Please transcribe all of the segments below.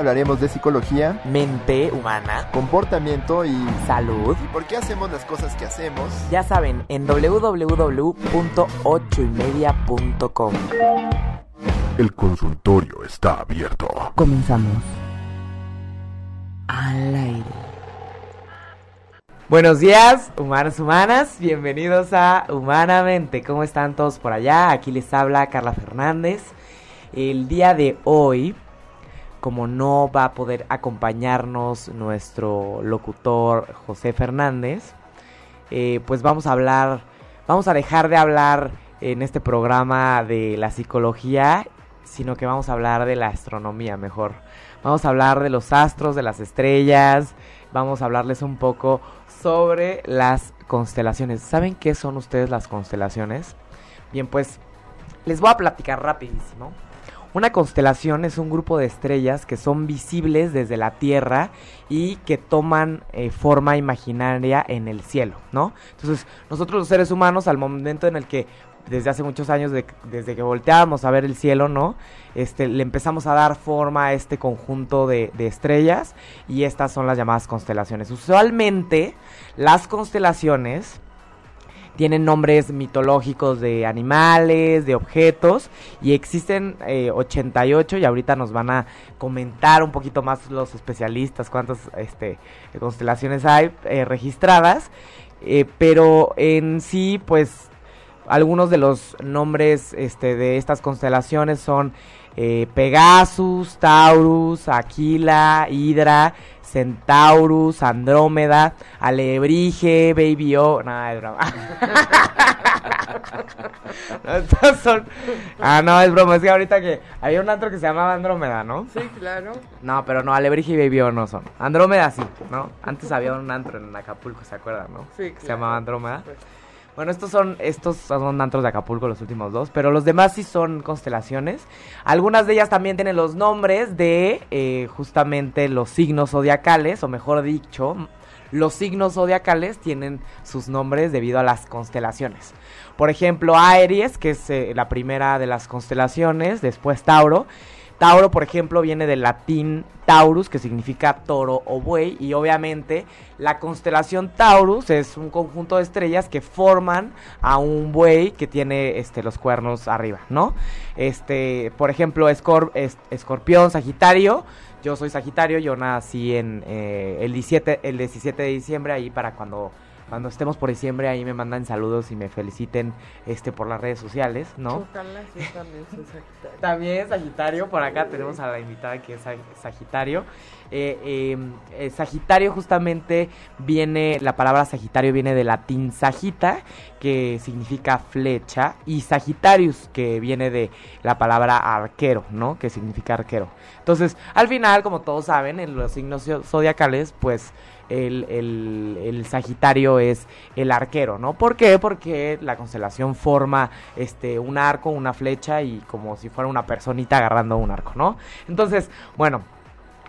Hablaremos de psicología, Mente humana, comportamiento y salud. ¿Y por qué hacemos las cosas que hacemos? Ya saben, en www.ochoymedia.com. El consultorio está abierto. Comenzamos. Al aire. Buenos días, humanos, humanas. Bienvenidos a Humanamente. ¿Cómo están todos por allá? Aquí les habla Carla Fernández. El día de hoy, como no va a poder acompañarnos nuestro locutor José Fernández, eh, pues vamos a hablar, vamos a dejar de hablar en este programa de la psicología, sino que vamos a hablar de la astronomía mejor. Vamos a hablar de los astros, de las estrellas, vamos a hablarles un poco sobre las constelaciones. ¿Saben qué son ustedes las constelaciones? Bien, pues les voy a platicar rapidísimo. Una constelación es un grupo de estrellas que son visibles desde la Tierra y que toman eh, forma imaginaria en el cielo, ¿no? Entonces, nosotros los seres humanos, al momento en el que desde hace muchos años, de, desde que volteábamos a ver el cielo, ¿no? Este, le empezamos a dar forma a este conjunto de, de estrellas y estas son las llamadas constelaciones. Usualmente, las constelaciones tienen nombres mitológicos de animales, de objetos, y existen eh, 88 y ahorita nos van a comentar un poquito más los especialistas cuántas este, constelaciones hay eh, registradas, eh, pero en sí pues algunos de los nombres este, de estas constelaciones son eh, Pegasus, Taurus, Aquila, Hidra, Centaurus, Andrómeda, Alebrije, Baby O. Nada, es broma. no, estos son. Ah, no, es broma. Es que ahorita que había un antro que se llamaba Andrómeda, ¿no? Sí, claro. No, pero no, Alebrije y Baby O no son. Andrómeda sí, ¿no? Antes había un antro en Acapulco, ¿se acuerdan, no? Sí, Se claro. llamaba Andrómeda. Pues, Bueno, estos son estos son antros de Acapulco los últimos dos, pero los demás sí son constelaciones. Algunas de ellas también tienen los nombres de eh, justamente los signos zodiacales, o mejor dicho, los signos zodiacales tienen sus nombres debido a las constelaciones. Por ejemplo, Aries, que es eh, la primera de las constelaciones, después Tauro. Tauro, por ejemplo, viene del latín Taurus, que significa toro o buey, y obviamente la constelación Taurus es un conjunto de estrellas que forman a un buey que tiene este, los cuernos arriba, ¿no? Este, por ejemplo, es- Escorpión, Sagitario. Yo soy Sagitario, yo nací en eh, el 17, el 17 de diciembre, ahí para cuando cuando estemos por diciembre ahí me mandan saludos y me feliciten este por las redes sociales, ¿no? Ojalá sí también soy Sagitario. También Sagitario, por acá tenemos a la invitada que es Sag- Sagitario. Eh, eh, eh, Sagitario justamente viene, la palabra Sagitario viene del latín sagita, que significa flecha, y Sagitarius, que viene de la palabra arquero, ¿no? Que significa arquero. Entonces, al final, como todos saben, en los signos zo- zodiacales, pues el, el- el Sagitario es el arquero, ¿no? ¿Por qué? Porque la constelación forma este un arco, una flecha y como si fuera una personita agarrando un arco, ¿no? Entonces, bueno,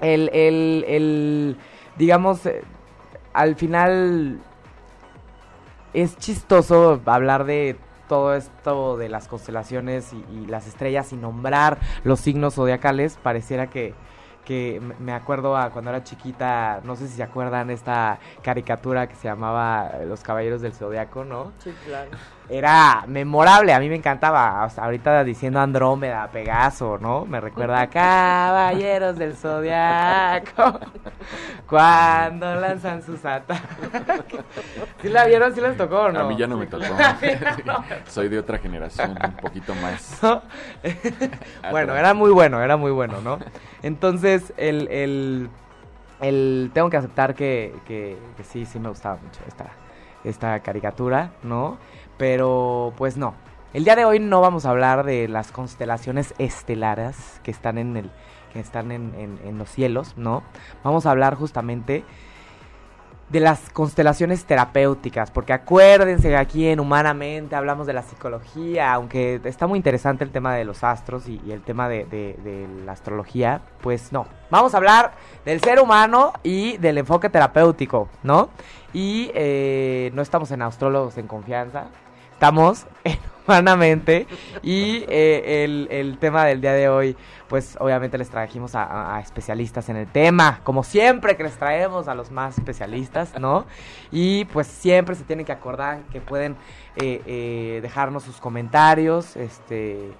el, el, el digamos, eh, al final es chistoso hablar de todo esto de las constelaciones y, y las estrellas y nombrar los signos zodiacales. Pareciera que, que me acuerdo a cuando era chiquita, no sé si se acuerdan esta caricatura que se llamaba Los Caballeros del Zodiaco, ¿no? Sí, claro. Era memorable, a mí me encantaba. Ahorita diciendo Andrómeda, Pegaso, ¿no? Me recuerda a Caballeros del Zodiaco. Cuando lanzan sus ataques. ¿Sí la vieron? ¿Sí les tocó o no? A mí ya no me tocó. No. Soy de otra generación, un poquito más. ¿no? bueno, era muy bueno, era muy bueno, ¿no? Entonces, el, el, el- tengo que aceptar que, que, que sí, sí me gustaba mucho esta, esta caricatura, ¿no? Pero, pues no. El día de hoy no vamos a hablar de las constelaciones estelares que están en el que están en, en- los cielos, ¿no? Vamos a hablar justamente de las constelaciones terapéuticas, porque acuérdense aquí en Humanamente hablamos de la psicología, aunque está muy interesante el tema de los astros y, el tema de, de- de la astrología, pues no. Vamos a hablar del ser humano y del enfoque terapéutico, ¿no? Y eh, no estamos en astrólogos en confianza, estamos en Humanamente y eh, el, el tema del día de hoy pues obviamente les trajimos a especialistas en el tema, como siempre que les traemos a los más especialistas, ¿no? Y pues siempre se tienen que acordar que pueden eh, eh, dejarnos sus comentarios, este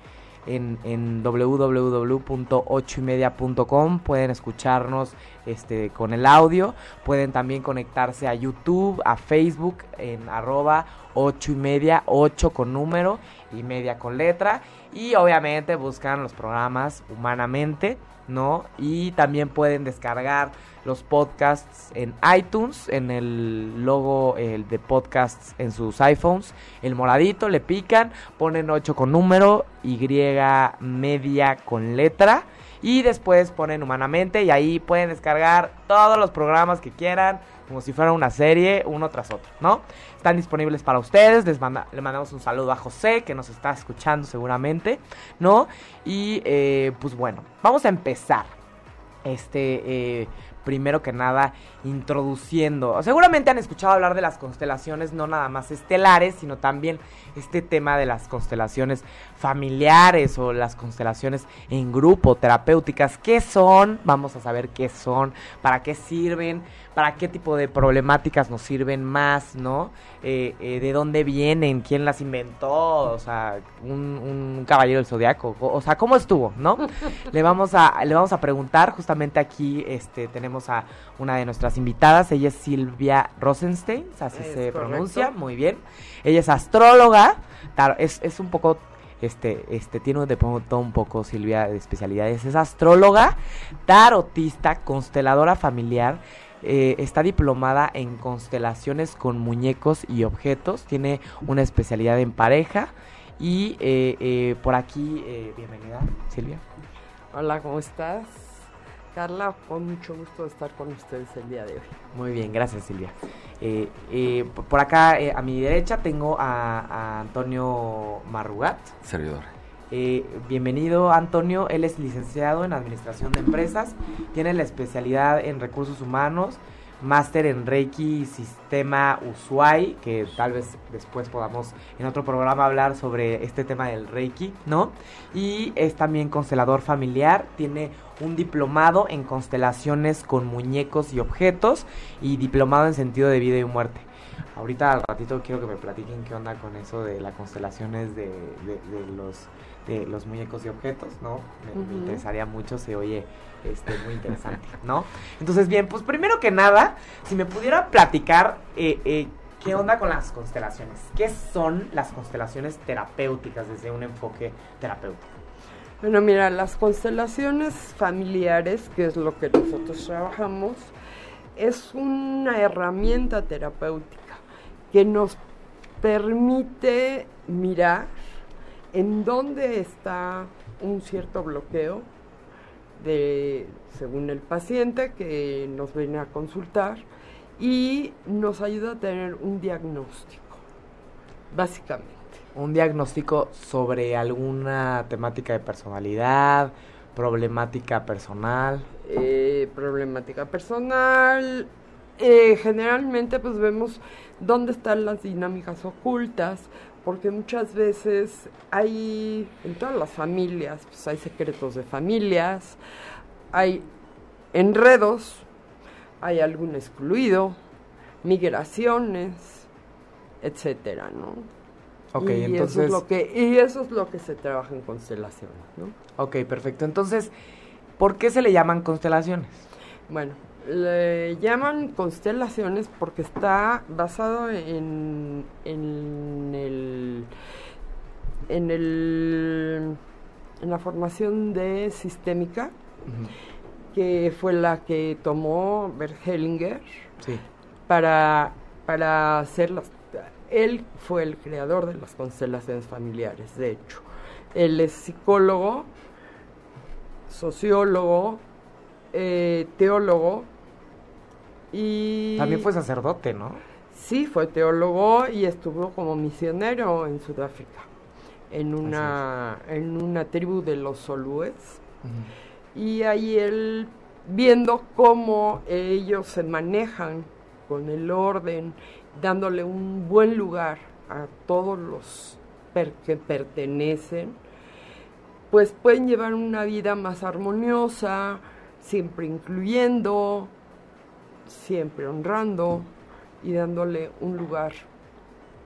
en, en www.ochoymedia.com pueden escucharnos este con el audio. Pueden también conectarse a YouTube a Facebook en arroba ocho y media ocho con número y media con letra. Y obviamente buscan los programas humanamente no y también pueden descargar los podcasts en iTunes en el logo el de podcasts en sus iPhones. El moradito le pican ponen 8 con número y media con letra y después ponen humanamente y ahí pueden descargar todos los programas que quieran como si fuera una serie uno tras otro no están disponibles para ustedes les manda- le mandamos un saludo a José que nos está escuchando seguramente no y eh, pues bueno vamos a empezar. Este eh, primero que nada introduciendo. Seguramente han escuchado hablar de las constelaciones no nada más estelares sino también este tema de las constelaciones familiares o las constelaciones en grupo terapéuticas. Qué son vamos a saber qué son para qué sirven para qué tipo de problemáticas nos sirven más no Eh, eh, de dónde vienen quién las inventó o sea un, un caballero del zodiaco. O, o sea cómo estuvo no le vamos a le vamos a preguntar. Justamente aquí este tenemos a una de nuestras invitadas. Ella es Silvia Rosenstein así Es se correcto. pronuncia. Muy bien. Ella es astróloga. Es, es un poco este, este, tiene de pronto un poco Silvia de especialidades. Es astróloga, tarotista, consteladora familiar. Eh, está diplomada en constelaciones con muñecos y objetos. Tiene una especialidad en pareja. Y eh, eh, por aquí, eh, bienvenida, Silvia. Hola, ¿cómo estás? Carla, con mucho gusto de estar con ustedes el día de hoy. Muy bien, gracias Silvia. Eh, eh, por- por acá eh, a mi derecha tengo a, a Antonio Marrugat. Servidor. Eh, bienvenido Antonio, él es licenciado en Administración de Empresas, tiene la especialidad en Recursos Humanos, máster en Reiki Sistema Ushuai, que tal vez después podamos en otro programa hablar sobre este tema del Reiki, ¿no? Y es también constelador familiar, tiene un diplomado en constelaciones con muñecos y objetos y diplomado en sentido de vida y muerte. Ahorita al ratito quiero que me platiquen qué onda con eso de las constelaciones de, los de los muñecos y objetos, ¿no? Me, interesaría mucho, se oye este, muy interesante, ¿no? Entonces, bien, pues primero que nada, si me pudiera platicar eh, eh, qué onda con las constelaciones, qué son las constelaciones terapéuticas desde un enfoque terapéutico. Bueno, mira, las constelaciones familiares, que es lo que nosotros trabajamos, es una herramienta terapéutica que nos permite mirar en dónde está un cierto bloqueo de según el paciente que nos viene a consultar y nos ayuda a tener un diagnóstico, básicamente. Un diagnóstico sobre alguna temática de personalidad, problemática personal. eh, problemática personal. eh, generalmente pues vemos dónde están las dinámicas ocultas, porque muchas veces hay, en todas las familias, pues hay secretos de familias, hay enredos, hay algún excluido, migraciones, etcétera, ¿no? Ok, y Eso entonces... es lo que, y eso es lo que se trabaja en constelaciones, ¿no? Ok, perfecto. Entonces, ¿por qué se le llaman constelaciones? Bueno, le llaman constelaciones porque está basado en, en el en el en la formación de sistémica que fue la que tomó Sí. para para hacer las él fue el creador de las constelaciones familiares, de hecho. Él es psicólogo, sociólogo, eh, teólogo Y También fue sacerdote, ¿no? Sí, fue teólogo y estuvo como misionero en Sudáfrica, en una, en una tribu de los Solúes. Y ahí él, viendo cómo ellos se manejan con el orden, dándole un buen lugar a todos los per- que pertenecen, pues pueden llevar una vida más armoniosa, siempre incluyendo, siempre honrando y dándole un lugar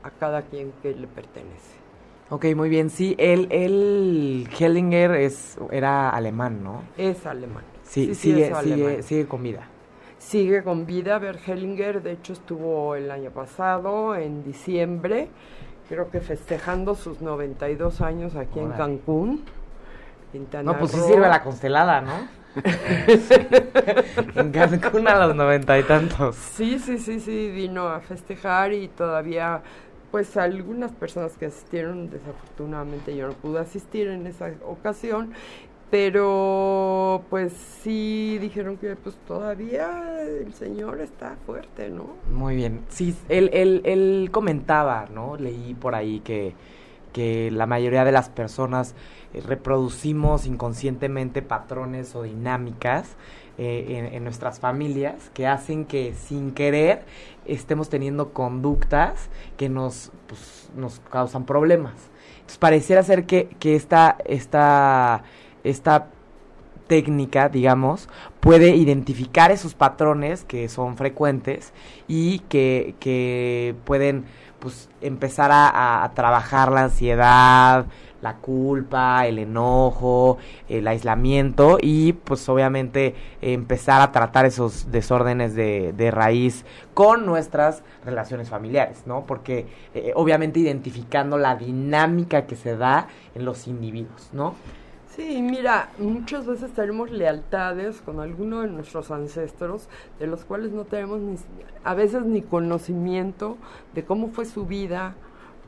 a cada quien que le pertenece. Ok, muy bien. Sí, él, él Hellinger es, era alemán, ¿no? Es alemán. Sí, sí, sigue, sigue, alemán. sigue con vida. Sigue con vida. Bert Hellinger, de hecho, estuvo el año pasado, en diciembre, creo que festejando sus 92 años aquí en. Cancún. No, pues sí sirve la constelada, ¿no? en Cancún a los noventa y tantos. Sí, sí, sí, sí, vino a festejar y todavía, pues algunas personas que asistieron, desafortunadamente yo no pude asistir en esa ocasión, pero pues sí dijeron que pues todavía el señor está fuerte, ¿no? Muy bien. Sí, él, él, él comentaba, ¿no? Leí por ahí que, que la mayoría de las personas eh, reproducimos inconscientemente patrones o dinámicas eh, en, nuestras familias que hacen que sin querer estemos teniendo conductas que nos, pues, nos causan problemas. Entonces pareciera ser que, que esta, esta, esta técnica, digamos, puede identificar esos patrones que son frecuentes y que, que pueden pues empezar a, a- trabajar la ansiedad, la culpa, el enojo, el aislamiento y pues obviamente empezar a tratar esos desórdenes de, de raíz con nuestras relaciones familiares, ¿no? Porque eh, obviamente identificando la dinámica que se da en los individuos, ¿no? Sí, mira, muchas veces tenemos lealtades con alguno de nuestros ancestros, de los cuales no tenemos ni, a veces ni conocimiento de cómo fue su vida,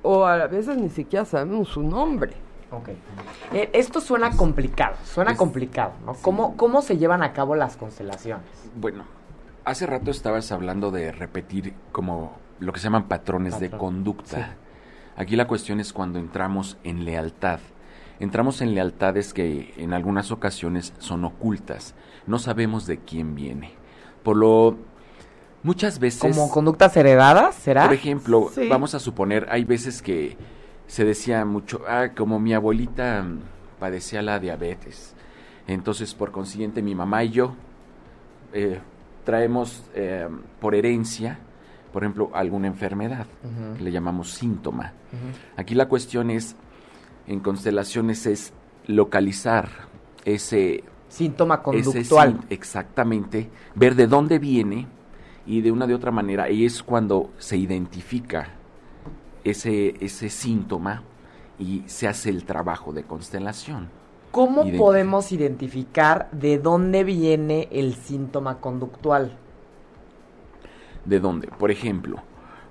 o a veces ni siquiera sabemos su nombre. Ok. Eh, esto suena complicado, suena complicado, ¿no? ¿Cómo, ¿Cómo se llevan a cabo las constelaciones? Bueno, hace rato estabas hablando de repetir como lo que se llaman patrones de conducta. sí. Aquí la cuestión es cuando entramos en lealtad. Entramos en lealtades que en algunas ocasiones son ocultas. No sabemos de quién viene. Por lo muchas veces ¿Como conductas heredadas, será? Por ejemplo, Sí. vamos a suponer, hay veces que se decía mucho, ah, como mi abuelita padecía la diabetes, entonces por consiguiente mi mamá y yo eh, traemos eh, por herencia, por ejemplo, alguna enfermedad, que le llamamos síntoma. Aquí la cuestión es, en constelaciones, es localizar ese Síntoma conductual. exactamente, ver de dónde viene y de una de otra manera, ahí es cuando se identifica ese, ese síntoma y se hace el trabajo de constelación. ¿Cómo podemos identificar de dónde viene el síntoma conductual? ¿De dónde? Por ejemplo,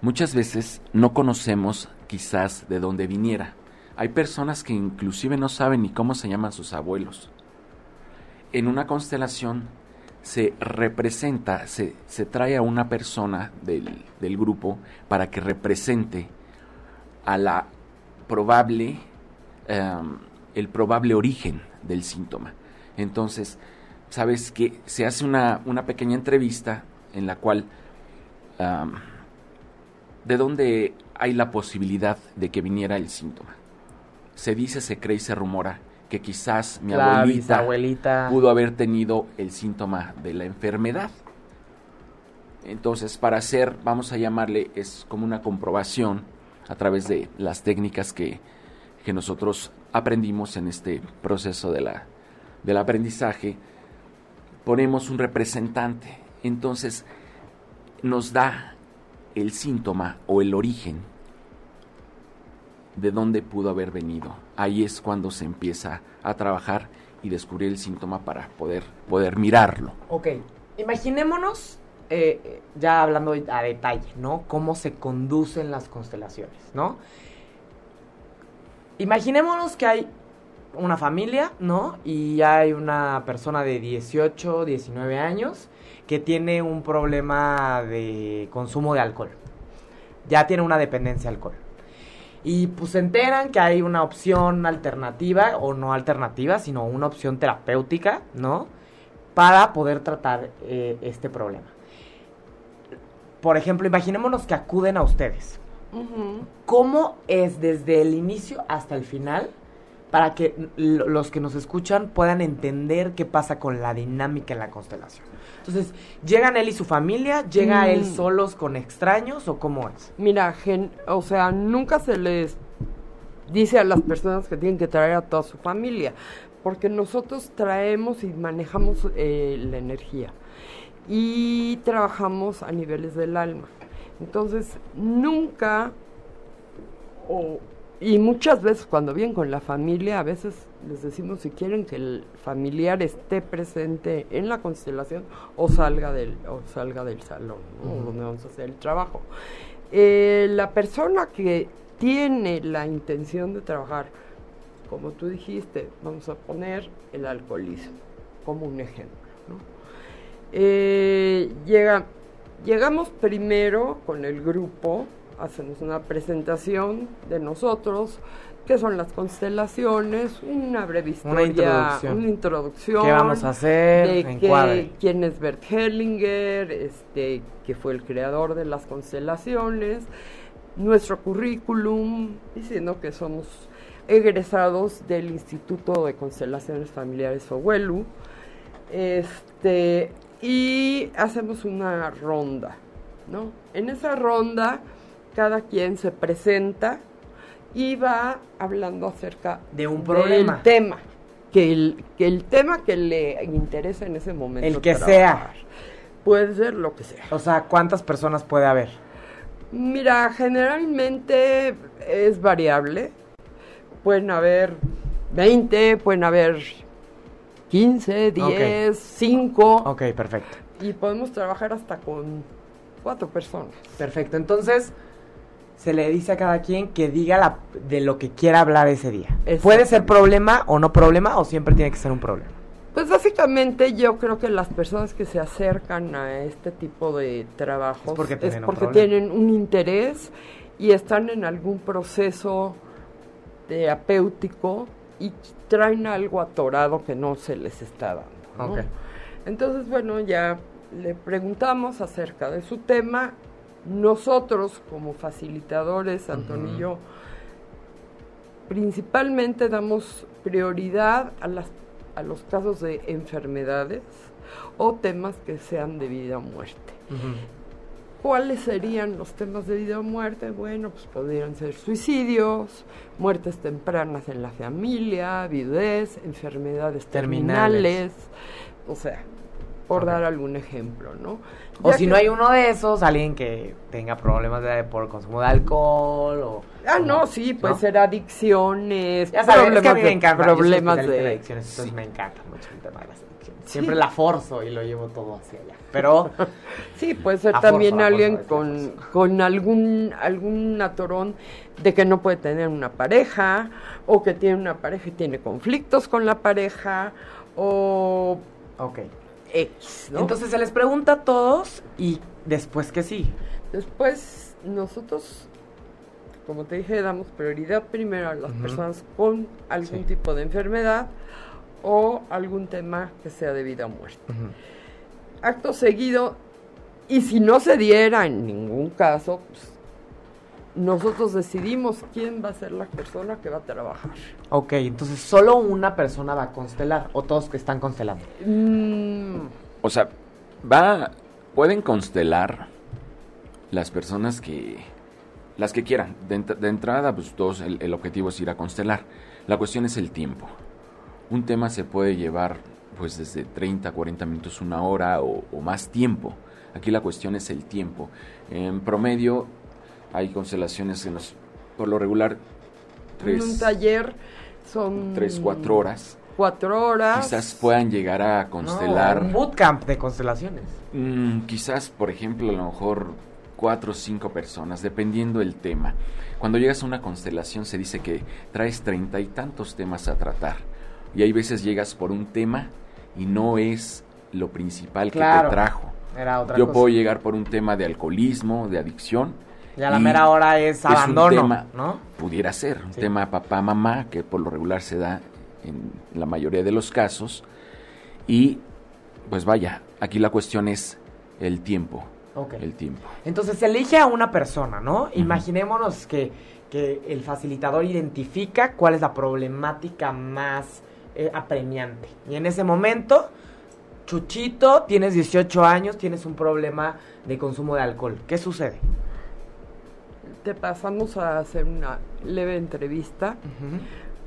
muchas veces no conocemos quizás de dónde viniera. Hay personas que inclusive no saben ni cómo se llaman sus abuelos. En una constelación se representa, se, se trae a una persona del, del grupo para que represente a la probable, em, el probable origen del síntoma. Entonces, sabes que se hace una, una pequeña entrevista en la cual am, de dónde hay la posibilidad de que viniera el síntoma. Se dice, se cree y se rumora que quizás mi La abuelita bisabuelita. pudo haber tenido el síntoma de la enfermedad. Entonces, para hacer, vamos a llamarle, es como una comprobación a través de las técnicas que, que nosotros aprendimos en este proceso de la, del aprendizaje. Ponemos un representante, entonces nos da el síntoma o el origen de dónde pudo haber venido. Ahí es cuando se empieza a trabajar y descubrir el síntoma para poder, poder mirarlo. Ok, imaginémonos, eh, eh, ya hablando a detalle, ¿no? Cómo se conducen las constelaciones, ¿no? Imaginémonos que hay una familia, ¿no? Y hay una persona de 18, 19 años que tiene un problema de consumo de alcohol. Ya tiene una dependencia al alcohol. Y pues se enteran que hay una opción alternativa, o no alternativa, sino una opción terapéutica, ¿no? Para poder tratar eh, este problema. Por ejemplo, imaginémonos que acuden a ustedes. ¿Cómo es desde el inicio hasta el final para que los que nos escuchan puedan entender qué pasa con la dinámica en la constelación? Entonces, ¿llegan él y su familia? ¿Llega él Mm. solos con extraños o cómo es? Mira, gen- o sea, nunca se les dice a las personas que tienen que traer a toda su familia, porque nosotros traemos y manejamos eh, la energía y trabajamos a niveles del alma. Entonces, nunca, o, y muchas veces cuando vienen con la familia, a veces les decimos si quieren que el familiar esté presente en la constelación o salga del, o salga del salón, donde vamos a hacer el trabajo. Eh, la persona que tiene la intención de trabajar, como tú dijiste, vamos a poner el alcoholismo como un ejemplo. ¿no? Eh, llega, llegamos primero con el grupo, hacemos una presentación de nosotros, qué son las constelaciones, una breve historia, introducción. una introducción ¿Qué vamos a hacer? de quién es Bert Hellinger, este, que fue el creador de las constelaciones, nuestro currículum, diciendo que somos egresados del Instituto de Constelaciones Familiares Fowelu, este, y hacemos una ronda, ¿no? En esa ronda cada quien se presenta y va hablando acerca De un del problema. tema, que el, que el tema que le interesa en ese momento. El que trabajar. sea. Puede ser lo que sea. O sea, ¿cuántas personas puede haber? Mira, generalmente es variable. Pueden haber 20, pueden haber 15, 10, 5 Ok, perfecto. y podemos trabajar hasta con cuatro personas. Perfecto. Entonces, se le dice a cada quien que diga la, de lo que quiera hablar ese día. ¿Puede ser problema o no problema o siempre tiene que ser un problema? Pues básicamente yo creo que las personas que se acercan a este tipo de trabajos Es porque tienen un porque problema. tienen un interés y están en algún proceso terapéutico y traen algo atorado que no se les está dando. Entonces, bueno, ya le preguntamos acerca de su tema. Nosotros, como facilitadores, Antonio y yo, principalmente damos prioridad a, las, a los casos de enfermedades o temas que sean de vida o muerte. ¿Cuáles serían los temas de vida o muerte? Bueno, pues podrían ser suicidios, muertes tempranas en la familia, viudez, enfermedades Terminales. terminales, o sea, por dar algún ejemplo, ¿no? O si que- no hay uno de esos, alguien que tenga problemas de, por consumo de alcohol o... Ah, no, sí, puede ¿no? ser adicciones, Ya sabes, es que a mí me encanta. problemas de... adicciones, entonces me encanta mucho el tema de las adicciones. Sí. Siempre la forzo y lo llevo todo hacia allá. Pero, Sí, puede ser también alguien con, con algún, algún atorón de que no puede tener una pareja, o que tiene una pareja y tiene conflictos con la pareja, o ok. X, ¿no? Entonces se les pregunta a todos y después que sí. Después, nosotros, como te dije, damos prioridad primero a las personas con algún Sí. tipo de enfermedad o algún tema que sea de vida o muerte. Acto seguido, y si no se diera en ningún caso, pues, nosotros decidimos quién va a ser la persona que va a trabajar. Ok, entonces solo una persona va a constelar o todos que están constelando. Mm, O sea, va, pueden constelar las personas que, las que quieran. De, ent- de entrada, pues todos, el, el objetivo es ir a constelar. La cuestión es el tiempo. Un tema se puede llevar, pues, desde 30, 40 minutos, una hora o, o más tiempo. Aquí la cuestión es el tiempo. En promedio, hay constelaciones en los, por lo regular, en un tres, taller son... tres, cuatro horas. Cuatro horas. Quizás puedan llegar a constelar. No, un bootcamp de constelaciones. Mm, quizás, por ejemplo, a lo mejor cuatro o cinco personas, dependiendo el tema. Cuando llegas a una constelación se dice que traes treinta y tantos temas a tratar. Y hay veces llegas por un tema y no es lo principal que te trajo. Era otra Yo cosa. puedo llegar por un tema de alcoholismo, de adicción. Y a la mera hora es un abandono, tema- ¿no? Pudiera ser un Sí. tema papá-mamá, que por lo regular se da en la mayoría de los casos. Y pues vaya, aquí la cuestión es el tiempo. Ok. El tiempo. Entonces se elige a una persona, ¿no? Imaginémonos que, que el facilitador identifica cuál es la problemática más eh, apremiante. Y en ese momento, Chuchito, tienes 18 años, tienes un problema de consumo de alcohol. ¿Qué sucede? Te pasamos a hacer una leve entrevista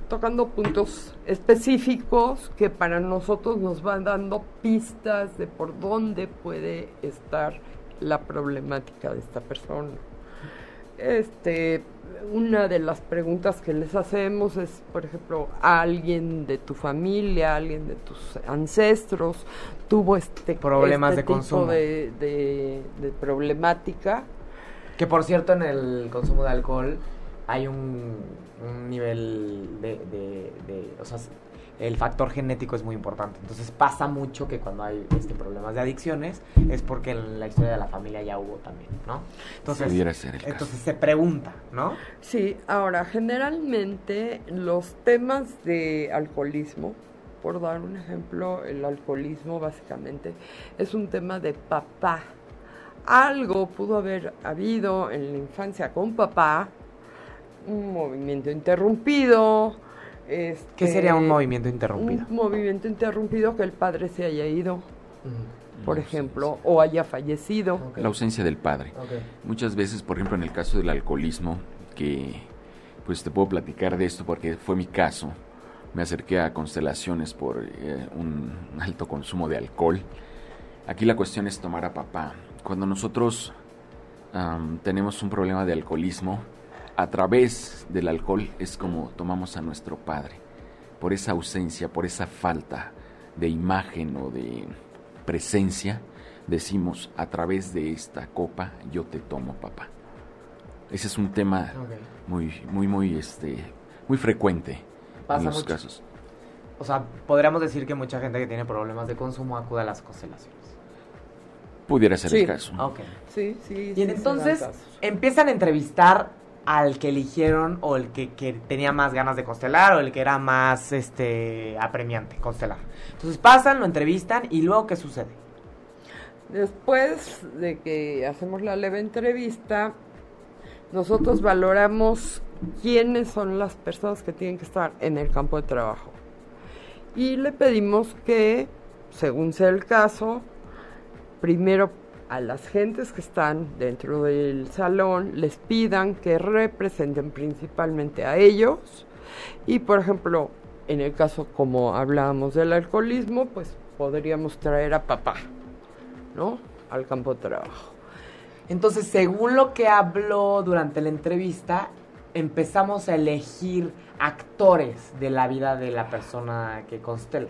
tocando puntos específicos que para nosotros nos van dando pistas de por dónde puede estar la problemática de esta persona. Este, una de las preguntas que les hacemos es, por ejemplo, a alguien de tu familia, alguien de tus ancestros tuvo este Problemas este de tipo consumo. de, de- de problemática. Que por cierto, en el consumo de alcohol hay un, un nivel de, de- de- O sea, el factor genético es muy importante. Entonces pasa mucho que cuando hay este, problemas de adicciones es porque en la historia de la familia ya hubo también, ¿no? Entonces, Pudiera ser el caso. entonces se pregunta, ¿no? Sí, ahora generalmente los temas de alcoholismo, por dar un ejemplo, el alcoholismo básicamente es un tema de papá. Algo pudo haber habido en la infancia con papá, un movimiento interrumpido. ¿Qué este, sería un movimiento interrumpido? Un movimiento interrumpido que el padre se haya ido, Ujú. por No, ejemplo, o haya fallecido. La ausencia del padre. Muchas veces, por ejemplo, en el caso del alcoholismo, que pues te puedo platicar de esto porque fue mi caso. Me acerqué a constelaciones por eh, un alto consumo de alcohol. Aquí la cuestión es tomar a papá. Cuando nosotros tenemos un problema de alcoholismo, a través del alcohol es como tomamos a nuestro padre. Por esa ausencia, por esa falta de imagen o de presencia, decimos a través de esta copa yo te tomo papá. Ese es un tema muy, muy, muy, este, muy frecuente Pasa en los mucho. casos. O sea, podríamos decir que mucha gente que tiene problemas de consumo acude a las constelaciones. Pudiera ser Sí. el caso. Ok. Sí, sí. sí Y entonces empiezan a entrevistar al que eligieron o el que, que tenía más ganas de constelar o el que era más este apremiante constelar. Entonces pasan, lo entrevistan y luego ¿qué sucede? Después de que hacemos la leve entrevista, nosotros valoramos quiénes son las personas que tienen que estar en el campo de trabajo. Y le pedimos que, según sea el caso, primero a las gentes que están dentro del salón les pidan que representen principalmente a ellos. Y por ejemplo, en el caso como hablábamos del alcoholismo, pues podríamos traer a papá. ¿no? Al campo de trabajo. Entonces, según lo que habló durante la entrevista, empezamos a elegir actores de la vida de la persona que constela.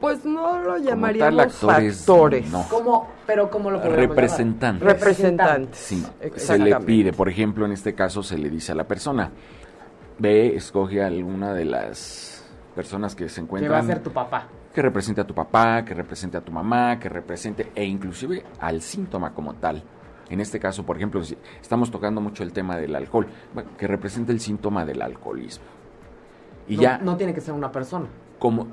Pues no lo tal llamaríamos actores, actores, no. ¿Cómo? Pero ¿cómo lo podríamos llamar? Representante. representantes. Sí, se le pide, por ejemplo, en este caso se le dice a la persona, ve, escoge a alguna de las personas que se Que encuentran va a ser tu papá. que represente a tu papá, que represente a tu mamá, que represente e inclusive al síntoma como tal. En este caso, por ejemplo, si estamos tocando mucho el tema del alcohol, bueno, que represente el síntoma del alcoholismo. Y no, ya no tiene que ser una persona. como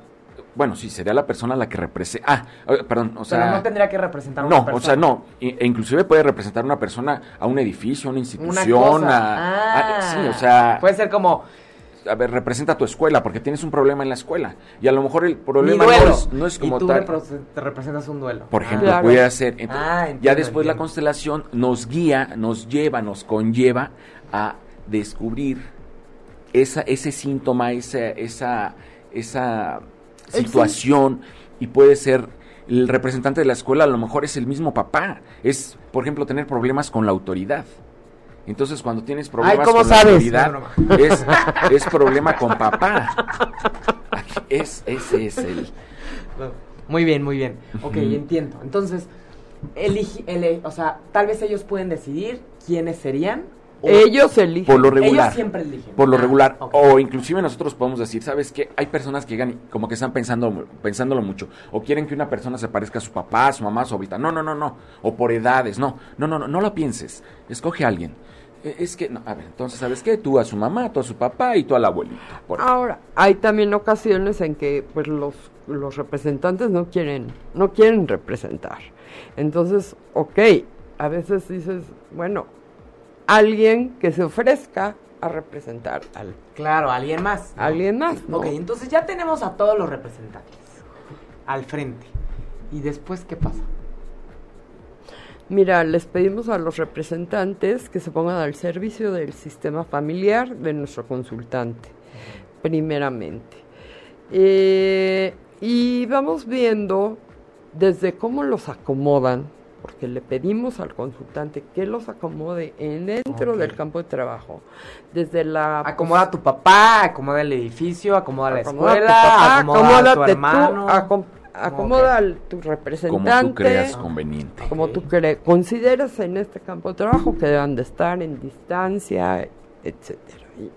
bueno, sí, sería la persona la que representa Ah, eh, perdón, o sea, pero no tendría que representar a una no, persona. o sea, no, e inclusive puede representar una persona a un edificio, a una Una institución, cosa. a, a- Ah. sí, o sea, Puede ser como a ver, representa a tu escuela porque tienes un problema en la escuela y a lo mejor el problema no es, no es como y tú tal. te representas un duelo. Por Ah. ejemplo, Claro. pudiera ser. Entonces, Ah, ya entiendo, después la constelación nos guía, nos lleva, nos conlleva a descubrir esa, ese síntoma, esa, esa, esa situación y puede ser el representante de la escuela, a lo mejor es el mismo papá. Es, por ejemplo, tener problemas con la autoridad. Entonces, cuando tienes problemas ¿cómo con sabes? la autoridad, es, es problema con papá. Es, ese es el... Muy bien, muy bien. Ok, entiendo. Entonces, elige, ele- o sea, tal vez ellos pueden decidir quiénes serían. Ellos eligen. Por lo regular. Ellos siempre eligen. Por lo Ah, regular. O inclusive nosotros podemos decir, ¿sabes qué? Hay personas que llegan y como que están pensando, pensándolo mucho. O quieren que una persona se parezca a su papá, a su mamá, a su abuelita. No, no, no, no. O por edades. No, no, no, no, no lo pienses. Escoge a alguien. Eh, Es que, no, a ver, entonces, ¿sabes qué? Tú a su mamá, tú a su papá y tú al abuelito. Por. Ahora, hay también ocasiones en que pues los, los representantes no quieren, no quieren representar. Entonces, ok, a veces dices, bueno, alguien que se ofrezca a representar al, Claro, alguien más. alguien más, ¿no? Ok, entonces ya tenemos a todos los representantes al frente. ¿Y después qué pasa? Mira, les pedimos a los representantes que se pongan al servicio del sistema familiar de nuestro consultante, primeramente. Eh, y vamos viendo desde cómo los acomodan, porque le pedimos al consultante que los acomode en dentro del campo de trabajo, desde la Acomoda a tu papá, acomoda el edificio, acomoda la acomoda escuela, papá, acomoda a tu tú, hermano. acom- acomoda Ok. al tu Como representante tú creas conveniente. como tú cre- consideras en este campo de trabajo que deben de estar en distancia, etcétera. Y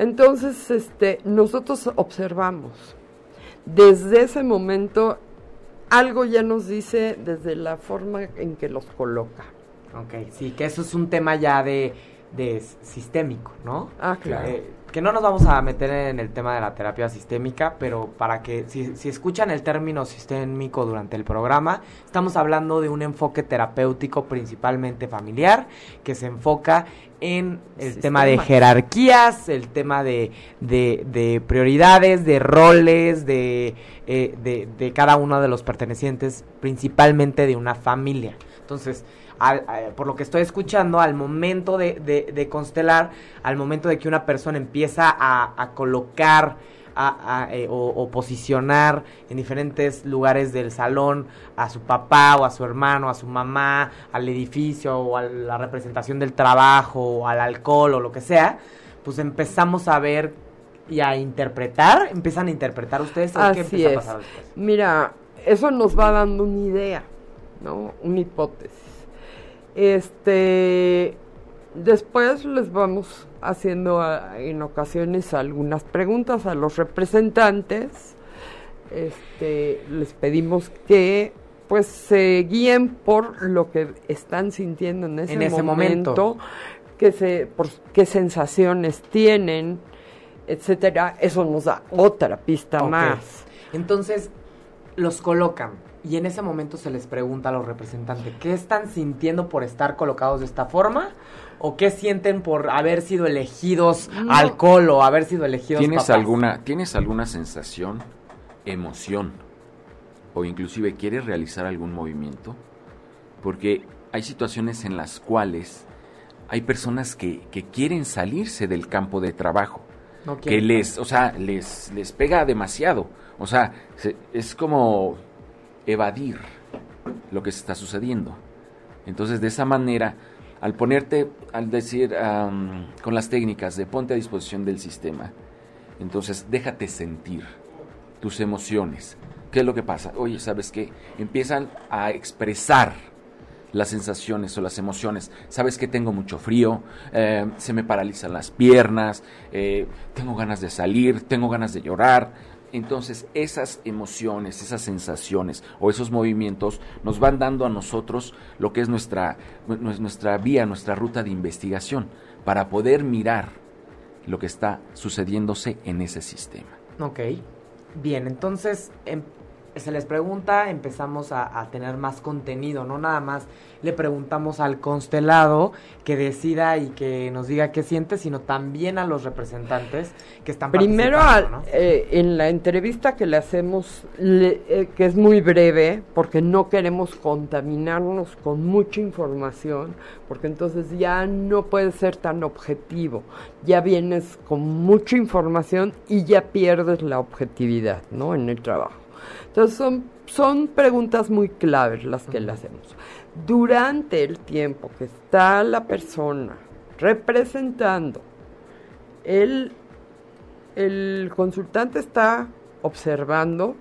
Entonces, este, nosotros observamos. Desde ese momento, algo ya nos dice desde la forma en que los coloca. Ok, sí, que eso es un tema ya de, de sistémico, ¿no? Ah, claro. Eh, que no nos vamos a meter en el tema de la terapia sistémica, pero para que si, si escuchan el término sistémico durante el programa, estamos hablando de un enfoque terapéutico principalmente familiar, que se enfoca en el Sistema. tema de jerarquías, el tema de, de- de prioridades, de roles, de, eh, de, de cada uno de los pertenecientes, principalmente de una familia. Entonces, al- a- por lo que estoy escuchando, al momento de, de- de constelar, al momento de que una persona empieza a, a colocar a- a, eh, o, o posicionar en diferentes lugares del salón a su papá o a su hermano, a su mamá, al edificio o a la representación del trabajo o al alcohol o lo que sea, pues empezamos a ver y a interpretar, empiezan a interpretar ustedes qué Así empieza a es. pasar después. Mira, eso nos va dando una idea, ¿no? Una hipótesis. Este, después les vamos haciendo a- en ocasiones algunas preguntas a los representantes. Este, les pedimos que pues se guíen por lo que están sintiendo en ese, En ese momento. momento, que se, por qué sensaciones tienen, etcétera. Eso nos da otra pista más. Entonces, los colocan y en ese momento se les pregunta a los representantes, ¿qué están sintiendo por estar colocados de esta forma? ¿O qué sienten por haber sido elegidos No. alcohol o haber sido elegidos ¿Tienes papás? alguna, ¿Tienes alguna sensación, emoción o inclusive quieres realizar algún movimiento? Porque hay situaciones en las cuales hay personas que, que quieren salirse del campo de trabajo, No que les, o sea, les, les pega demasiado. O sea, se- es como evadir lo que está sucediendo. Entonces, de esa manera, al ponerte, al decir, am, con las técnicas de ponte a disposición del sistema, entonces déjate sentir tus emociones. ¿Qué es lo que pasa? Oye, ¿sabes qué? Empiezan a expresar las sensaciones o las emociones. Sabes que tengo mucho frío, eh, se me paralizan las piernas, eh, tengo ganas de salir, tengo ganas de llorar. Entonces esas emociones, esas sensaciones o esos movimientos nos van dando a nosotros lo que es nuestra, nu- nuestra vía, nuestra ruta de investigación para poder mirar lo que está sucediéndose en ese sistema. Ok. Bien, entonces em- se les pregunta, empezamos a, a tener más contenido, no nada más le preguntamos al constelado que decida y que nos diga qué siente, sino también a los representantes que están Primero, participando, al- ¿no? eh, en la entrevista que le hacemos, le- eh, que es muy breve, porque no queremos contaminarnos con mucha información, porque entonces ya no puede ser tan objetivo. Ya vienes con mucha información y ya pierdes la objetividad, ¿no? En el trabajo. Entonces son, son preguntas muy claves las que le hacemos. Durante el tiempo que está la persona representando, el, el consultante está observando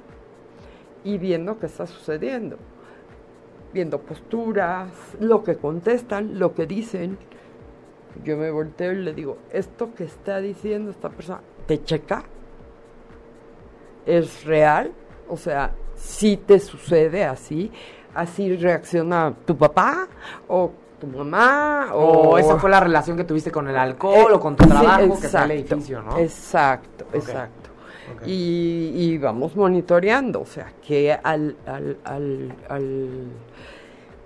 y viendo qué está sucediendo. viendo posturas, lo que contestan, lo que dicen. Yo me volteo y le digo, esto que está diciendo esta persona, ¿te checa? ¿Es real? O sea, si te sucede así, así reacciona tu papá o tu mamá o, O esa fue la relación que tuviste con el alcohol Eh, o con tu sí, trabajo, que fue el exacto, edificio, ¿no? Exacto, exacto. Y, y vamos monitoreando, o sea, que al, al, al, al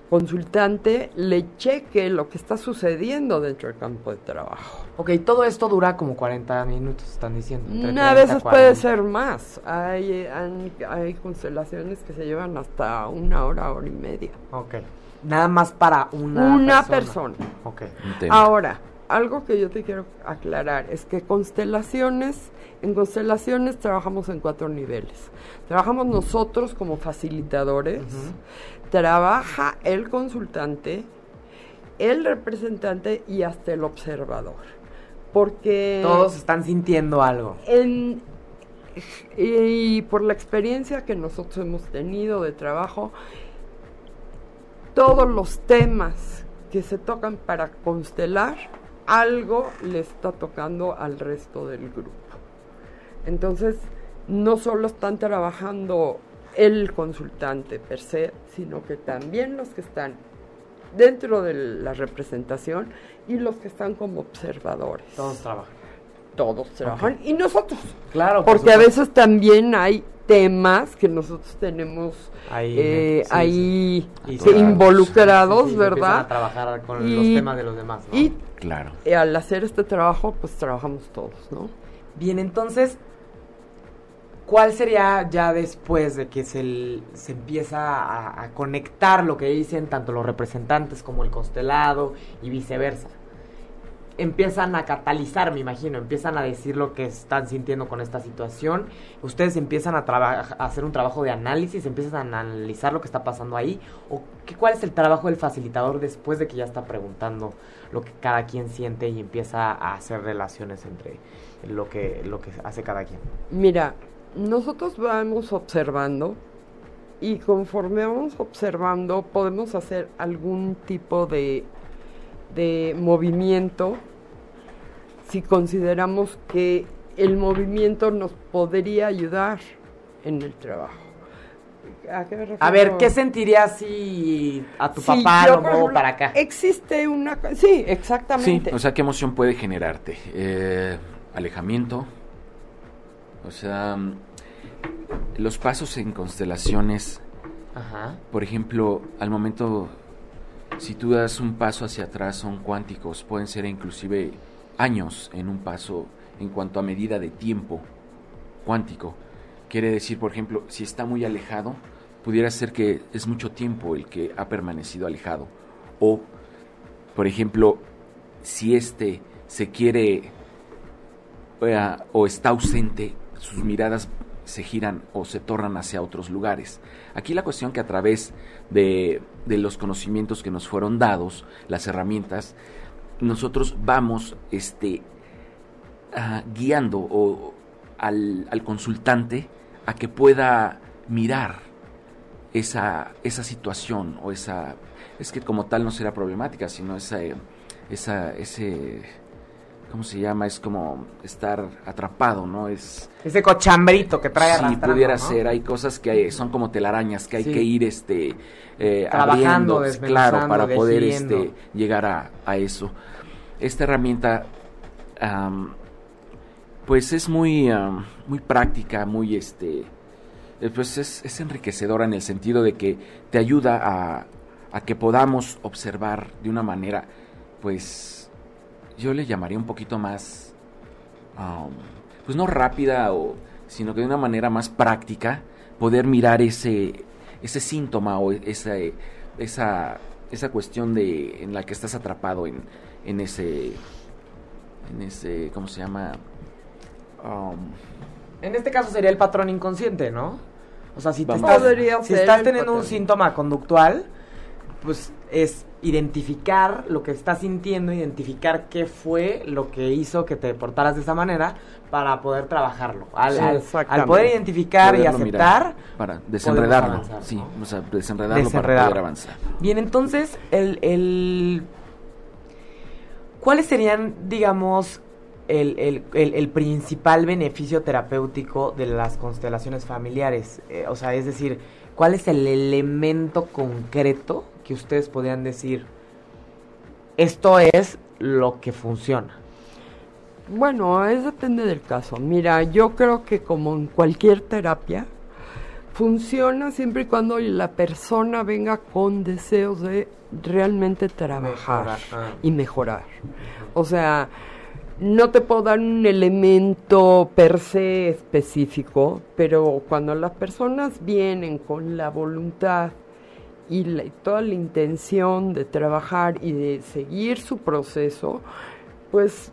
consultante le cheque lo que está sucediendo dentro del campo de trabajo. Ok, todo esto dura como 40 minutos, están diciendo. 30, veces 40. puede ser más. Hay, hay constelaciones que se llevan hasta una hora, hora y media. Ok. Nada más para una, Una persona. persona. Ok. Ahora, algo que yo te quiero aclarar es que constelaciones, en constelaciones trabajamos en cuatro niveles. Trabajamos nosotros como facilitadores, trabaja el consultante, el representante y hasta el observador. Porque Todos están sintiendo algo. en- y por la experiencia que nosotros hemos tenido de trabajo, todos los temas que se tocan para constelar, algo le está tocando al resto del grupo. Entonces, no solo están trabajando el consultante per se, sino que también los que están dentro de la representación y los que están como observadores. Todos trabajan. Todos trabajan. Y nosotros. Claro, por Porque a veces también hay temas que nosotros tenemos Ahí, eh, sí, ahí Y sí, se- involucrados, ¿verdad? a trabajar con Y- los temas de los demás, ¿no? Y Claro. eh, al hacer este trabajo, pues trabajamos todos, ¿no? Bien, entonces, ¿cuál sería ya después de que se, se empieza a, a conectar lo que dicen tanto los representantes como el constelado y viceversa? Empiezan a catalizar, me imagino, empiezan a decir lo que están sintiendo con esta situación. Ustedes empiezan a, a hacer un trabajo de análisis, empiezan a analizar lo que está pasando ahí. ¿O qué, cuál es el trabajo del facilitador después de que ya está preguntando lo que cada quien siente y empieza a hacer relaciones entre lo que, lo que hace cada quien? Mira, nosotros vamos observando y conforme vamos observando podemos hacer algún tipo de, de movimiento si consideramos que el movimiento nos podría ayudar en el trabajo. ¿A, qué me refiero? A ver, ¿qué sentirías si a tu Sí, papá lo muevo ejemplo, para acá? Existe una... Sí, Sí, exactamente. o sea, ¿qué emoción puede generarte? Eh, alejamiento. O sea, los pasos en constelaciones, Ajá. por ejemplo, al momento, si tú das un paso hacia atrás, son cuánticos, pueden ser inclusive años en un paso en cuanto a medida de tiempo cuántico. Quiere decir, por ejemplo, si está muy alejado, pudiera ser que es mucho tiempo el que ha permanecido alejado. O, por ejemplo, si este se quiere o está ausente, sus miradas se giran o se tornan hacia otros lugares. Aquí la cuestión que a través de, de los conocimientos que nos fueron dados, las herramientas, nosotros vamos este, ah, guiando o, al, al consultante a que pueda mirar esa, esa situación o esa... Es que como tal no será problemática, sino esa, esa, ese... ¿Cómo se llama? Es como estar atrapado, ¿no? Es... Ese cochambrito que trae Sí, arrastrando, pudiera ¿no? ser. Hay cosas que hay- son como telarañas que hay Sí. que ir este, eh, Trabajando, abriendo, claro, para poder este, llegar a, a eso. Esta herramienta, am, pues es muy, muy práctica, muy este, eh, pues es, es enriquecedora en el sentido de que te ayuda a, a que podamos observar de una manera, pues, yo le llamaría un poquito más, am, pues no rápida, o, sino que de una manera más práctica, poder mirar ese, ese síntoma o esa, esa, esa cuestión de, en la que estás atrapado en, en ese, en ese, ¿cómo se llama? Um, En este caso sería el patrón inconsciente, ¿no? O sea, si, te estás, si estás teniendo un síntoma conductual, pues es identificar lo que estás sintiendo, identificar qué fue lo que hizo que te portaras de esa manera para poder trabajarlo. Al, Sí, al- al exactamente. poder identificar y mirar, aceptar, para desenredarlo. avanzar, Sí, ¿no? o sea, desenredarlo, para Desenredarlo. poder avanzar. Bien, entonces, el, el- ¿cuáles serían, digamos, el, el- el- el principal beneficio terapéutico de las constelaciones familiares? Eh, o sea, es decir, ¿cuál es el elemento concreto que ustedes podrían decir, esto es lo que funciona? Bueno, es depende del caso. Mira, yo creo que como en cualquier terapia, funciona siempre y cuando la persona venga con deseos de realmente trabajar Mejorar, ah. y mejorar. O sea, no te puedo dar un elemento per se específico, pero cuando las personas vienen con la voluntad y, la- toda la intención de trabajar y de seguir su proceso, pues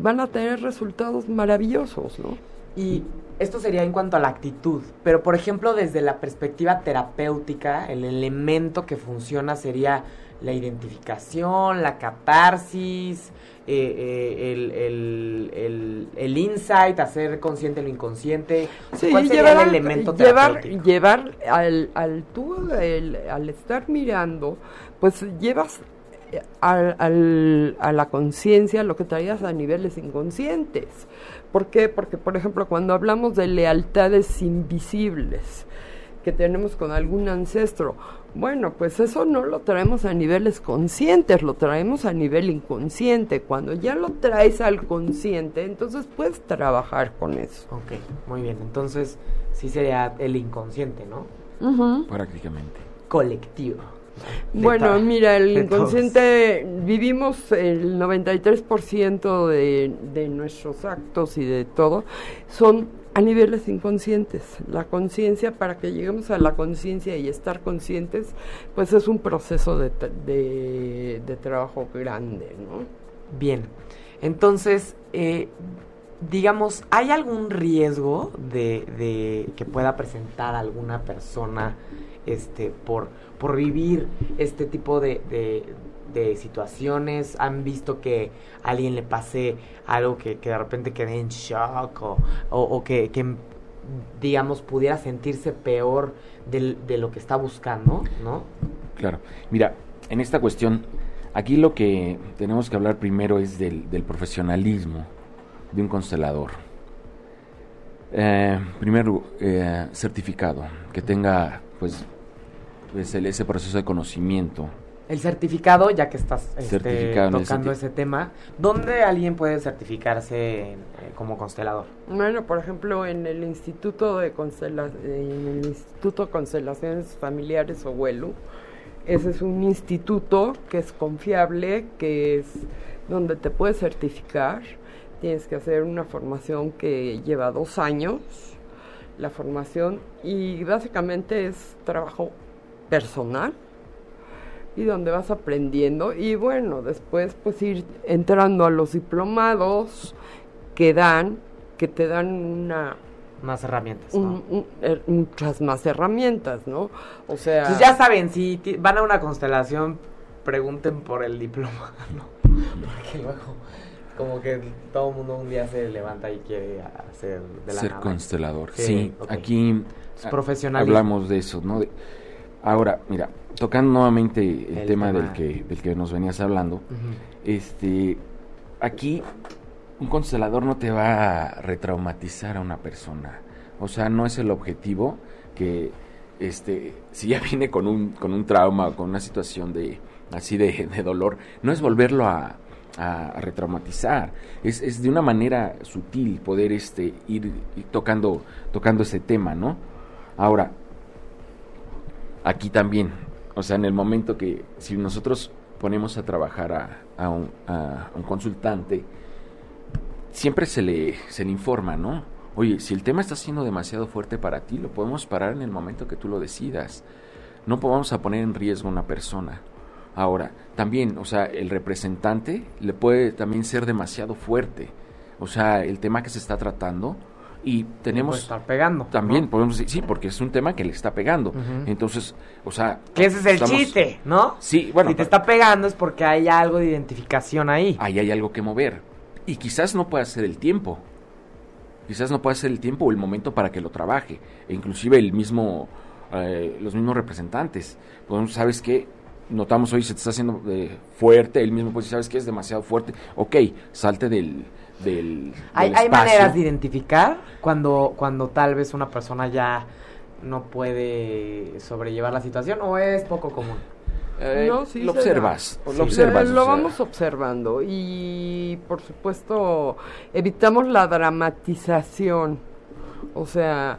van a tener resultados maravillosos, ¿no? Y esto sería en cuanto a la actitud, pero por ejemplo desde la perspectiva terapéutica, el elemento que funciona sería la identificación, la catarsis, eh, eh, el, el- el- el insight, hacer consciente lo inconsciente. Sí, ¿Cuál sería llevar, el elemento llevar, terapéutico? llevar al, al tú, al estar mirando, pues llevas eh, al, al- a la conciencia lo que traías a niveles inconscientes. ¿Por qué? Porque, por ejemplo, cuando hablamos de lealtades invisibles que tenemos con algún ancestro, bueno, pues eso no lo traemos a niveles conscientes, lo traemos a nivel inconsciente. Cuando ya lo traes al consciente, entonces puedes trabajar con eso. Ok, muy bien. Entonces sí sería el inconsciente, ¿no? Prácticamente. Colectivo. Bueno, mira, el todos. inconsciente, vivimos el 93% de, de nuestros actos y de todo, son a niveles inconscientes. La conciencia, para que lleguemos a la conciencia y estar conscientes, pues es un proceso de, de trabajo grande, ¿no? Bien, entonces, eh, digamos, ¿hay algún riesgo de, de que pueda presentar alguna persona este, por, por vivir este tipo de, de- de situaciones? ¿Han visto que a alguien le pase algo que, que de repente quede en shock o, o- que, que, digamos, pudiera sentirse peor del- de lo que está buscando, ¿no? Claro. Mira, en esta cuestión, aquí lo que tenemos que hablar primero es del, del profesionalismo de un constelador. Eh, primero, eh, certificado, que tenga pues, pues, el- ese proceso de conocimiento. El certificado, ya que estás este, tocando ese tema, ¿dónde alguien puede certificarse en- eh, como constelador? Bueno, por ejemplo, en el Instituto de Constela- en el Instituto de Constelaciones Familiares o WELU, ese es un instituto que es confiable, que es donde te puedes certificar. Tienes que hacer una formación que lleva dos años, la formación, y básicamente es trabajo personal y donde vas aprendiendo y bueno, después pues ir entrando a los diplomados que dan, que te dan una Más herramientas, ¿no? un- un- er- muchas más herramientas, ¿no? O sea, Entonces ya saben, si van a una constelación, pregunten por el diploma, ¿no? Porque luego, como que todo el mundo un día se levanta y quiere hacer de la ser nada. constelador. Sí, aquí Es profesionalismo. hablamos de eso, ¿no? De- ahora, mira, tocando nuevamente el, El tema, tema. Del, que, del que nos venías hablando, este, aquí un constelador no te va a retraumatizar a una persona. O sea, no es el objetivo que, este, si ya viene con un, con un trauma o con una situación de así de, de dolor, no es volverlo a, a- a retraumatizar. Es, es de una manera sutil poder este, ir, ir tocando, tocando ese tema, ¿no? Ahora, aquí también, o sea, en el momento que si nosotros ponemos a trabajar a, un, a un consultante, siempre se le, se le informa, ¿no? Oye, si el tema está siendo demasiado fuerte para ti, lo podemos parar en el momento que tú lo decidas. No podemos a poner en riesgo a una persona. Ahora, también, o sea, el representante le puede también ser demasiado fuerte. O sea, el tema que se está tratando y tenemos Puede estar pegando. también ¿no? podemos decir sí porque es un tema que le está pegando entonces o sea Que ese es el estamos- chiste, ¿no? sí bueno si te está pegando es porque hay algo de identificación ahí. ahí hay algo que mover y quizás no pueda ser el tiempo quizás no pueda ser el tiempo o el momento para que lo trabaje e inclusive el mismo eh, los mismos representantes podemos sabes que notamos hoy se te está haciendo eh, fuerte el mismo pues sabes que es demasiado fuerte ok salte del del, Hay, del hay espacio. maneras de identificar cuando, cuando tal vez una persona ya no puede sobrellevar la situación o es poco común. Eh, No, sí lo da. observas Sí. lo observas Lo sea, vamos observando y por supuesto evitamos la dramatización. O sea,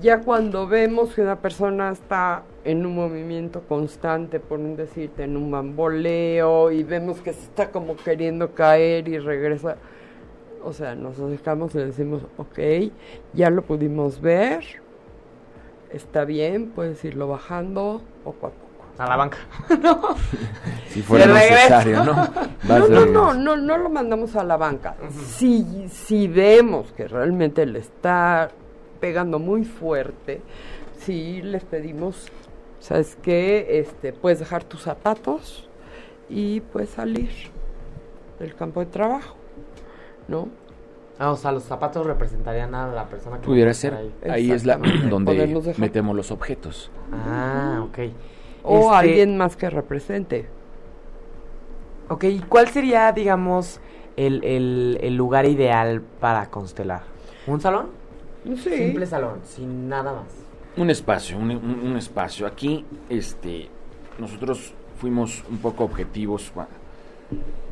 ya cuando vemos que una persona está en un movimiento constante, por un decirte, en un bamboleo y vemos que se está como queriendo caer y regresa, o sea, nos acercamos y le decimos, ok, ya lo pudimos ver, está bien, puedes irlo bajando poco a poco. A la banca. si fuera necesario no No, no, no, no, no lo mandamos a la banca. si, si vemos que realmente le está pegando muy fuerte, si les pedimos, ¿sabes qué? Este, puedes dejar tus zapatos y puedes salir del campo de trabajo, ¿no? Ah, o sea, los zapatos representarían a la persona que pudiera ser ahí. ahí es la donde metemos los objetos Ah, ok. O Este, alguien más que represente. Ok, ¿y cuál sería, digamos, el, el, el lugar ideal para constelar? ¿Un salón? Sí. Simple salón, sin nada más. un espacio un, un- un espacio aquí este nosotros fuimos un poco objetivos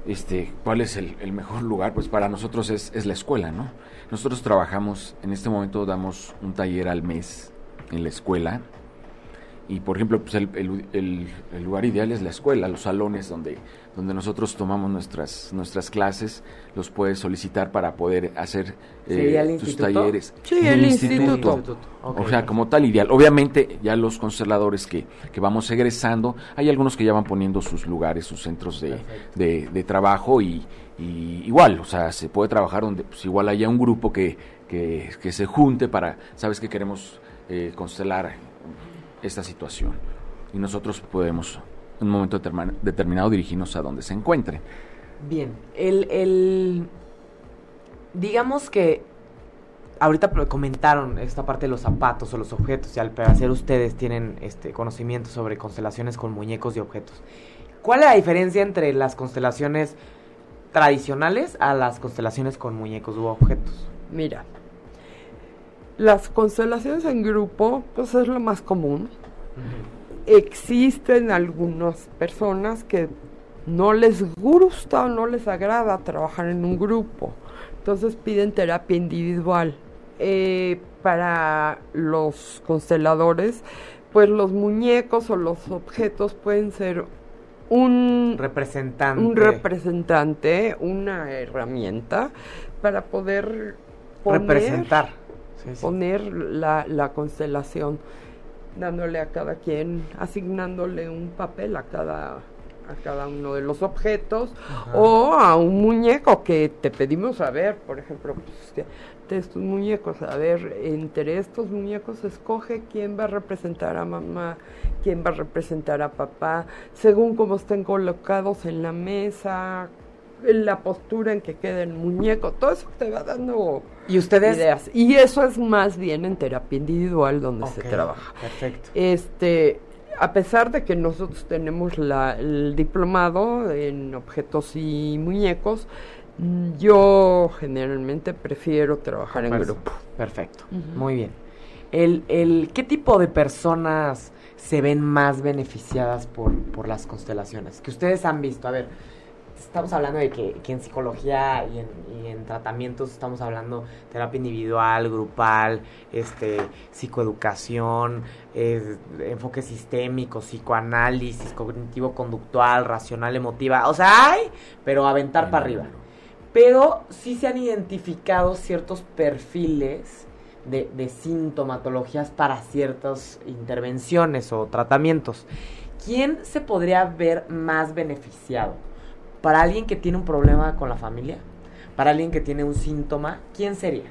este cuál es el, mejor lugar pues para nosotros es, es la escuela no nosotros trabajamos en este momento damos un taller al mes en la escuela y por ejemplo pues el, el- el- el lugar ideal es la escuela los salones donde donde nosotros tomamos nuestras nuestras clases los puedes solicitar para poder hacer eh, ¿Sería el tus instituto? talleres Sí, el instituto. O sea, como tal ideal. Obviamente, ya los consteladores que, que vamos egresando, hay algunos que ya van poniendo sus lugares, sus centros de, de, de trabajo y, y igual, o sea, se puede trabajar donde pues, igual haya un grupo que, que, que se junte para, sabes que queremos eh, constelar esta situación. Y nosotros podemos, en un momento determinado, dirigirnos a donde se encuentren. Bien, el, el... Digamos que ahorita comentaron esta parte de los zapatos o los objetos y al parecer ustedes tienen este conocimiento sobre constelaciones con muñecos y objetos. ¿Cuál es la diferencia entre las constelaciones tradicionales a las constelaciones con muñecos u objetos? Mira, las constelaciones en grupo, pues es lo más común. Existen algunas personas que no les gusta o no les agrada trabajar en un grupo, entonces piden terapia individual. Eh, para los consteladores, pues los muñecos o los objetos pueden ser un Representante. un representante, una herramienta para poder poner, Representar. Sí, sí. poner la, la constelación, dándole a cada quien, asignándole un papel a cada a cada uno de los objetos Ajá. o a un muñeco que te pedimos a ver, por ejemplo, pues, que de estos muñecos, a ver, entre estos muñecos escoge quién va a representar a mamá, quién va a representar a papá, según cómo estén colocados en la mesa, la postura en que queda el muñeco, todo eso te va dando Y ustedes... ideas. Y eso es más bien en terapia individual donde se trabaja. Perfecto. Este, a pesar de que nosotros tenemos la, el diplomado en objetos y muñecos, yo generalmente prefiero trabajar en Perfecto. grupo. Perfecto. Muy bien. El, el, ¿Qué tipo de personas se ven más beneficiadas por, por las constelaciones? Que ustedes han visto. A ver, estamos hablando de que, que en psicología y en, y en tratamientos estamos hablando terapia individual, grupal, este, psicoeducación, eh, enfoque sistémico, psicoanálisis, cognitivo-conductual, racional, emotiva. O sea, hay, pero aventar para arriba. Pero sí se han identificado ciertos perfiles de, de sintomatologías para ciertas intervenciones o tratamientos. ¿Quién se podría ver más beneficiado? ¿Para alguien que tiene un problema con la familia? ¿Para alguien que tiene un síntoma? ¿Quién sería?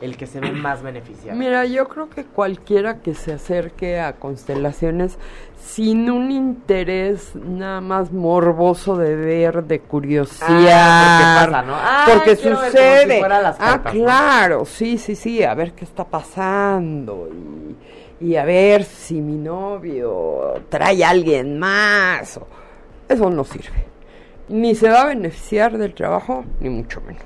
el que se ve más beneficiado? Mira, yo creo que cualquiera que se acerque a constelaciones sin un interés nada más morboso de ver, de curiosidad. Ah, porque pasa, ¿no? Ay, porque si sucede. ah, claro, sí, sí, sí, a ver qué está pasando y, y a ver si mi novio trae a alguien más. o- Eso no sirve. Ni se va a beneficiar del trabajo, ni mucho menos.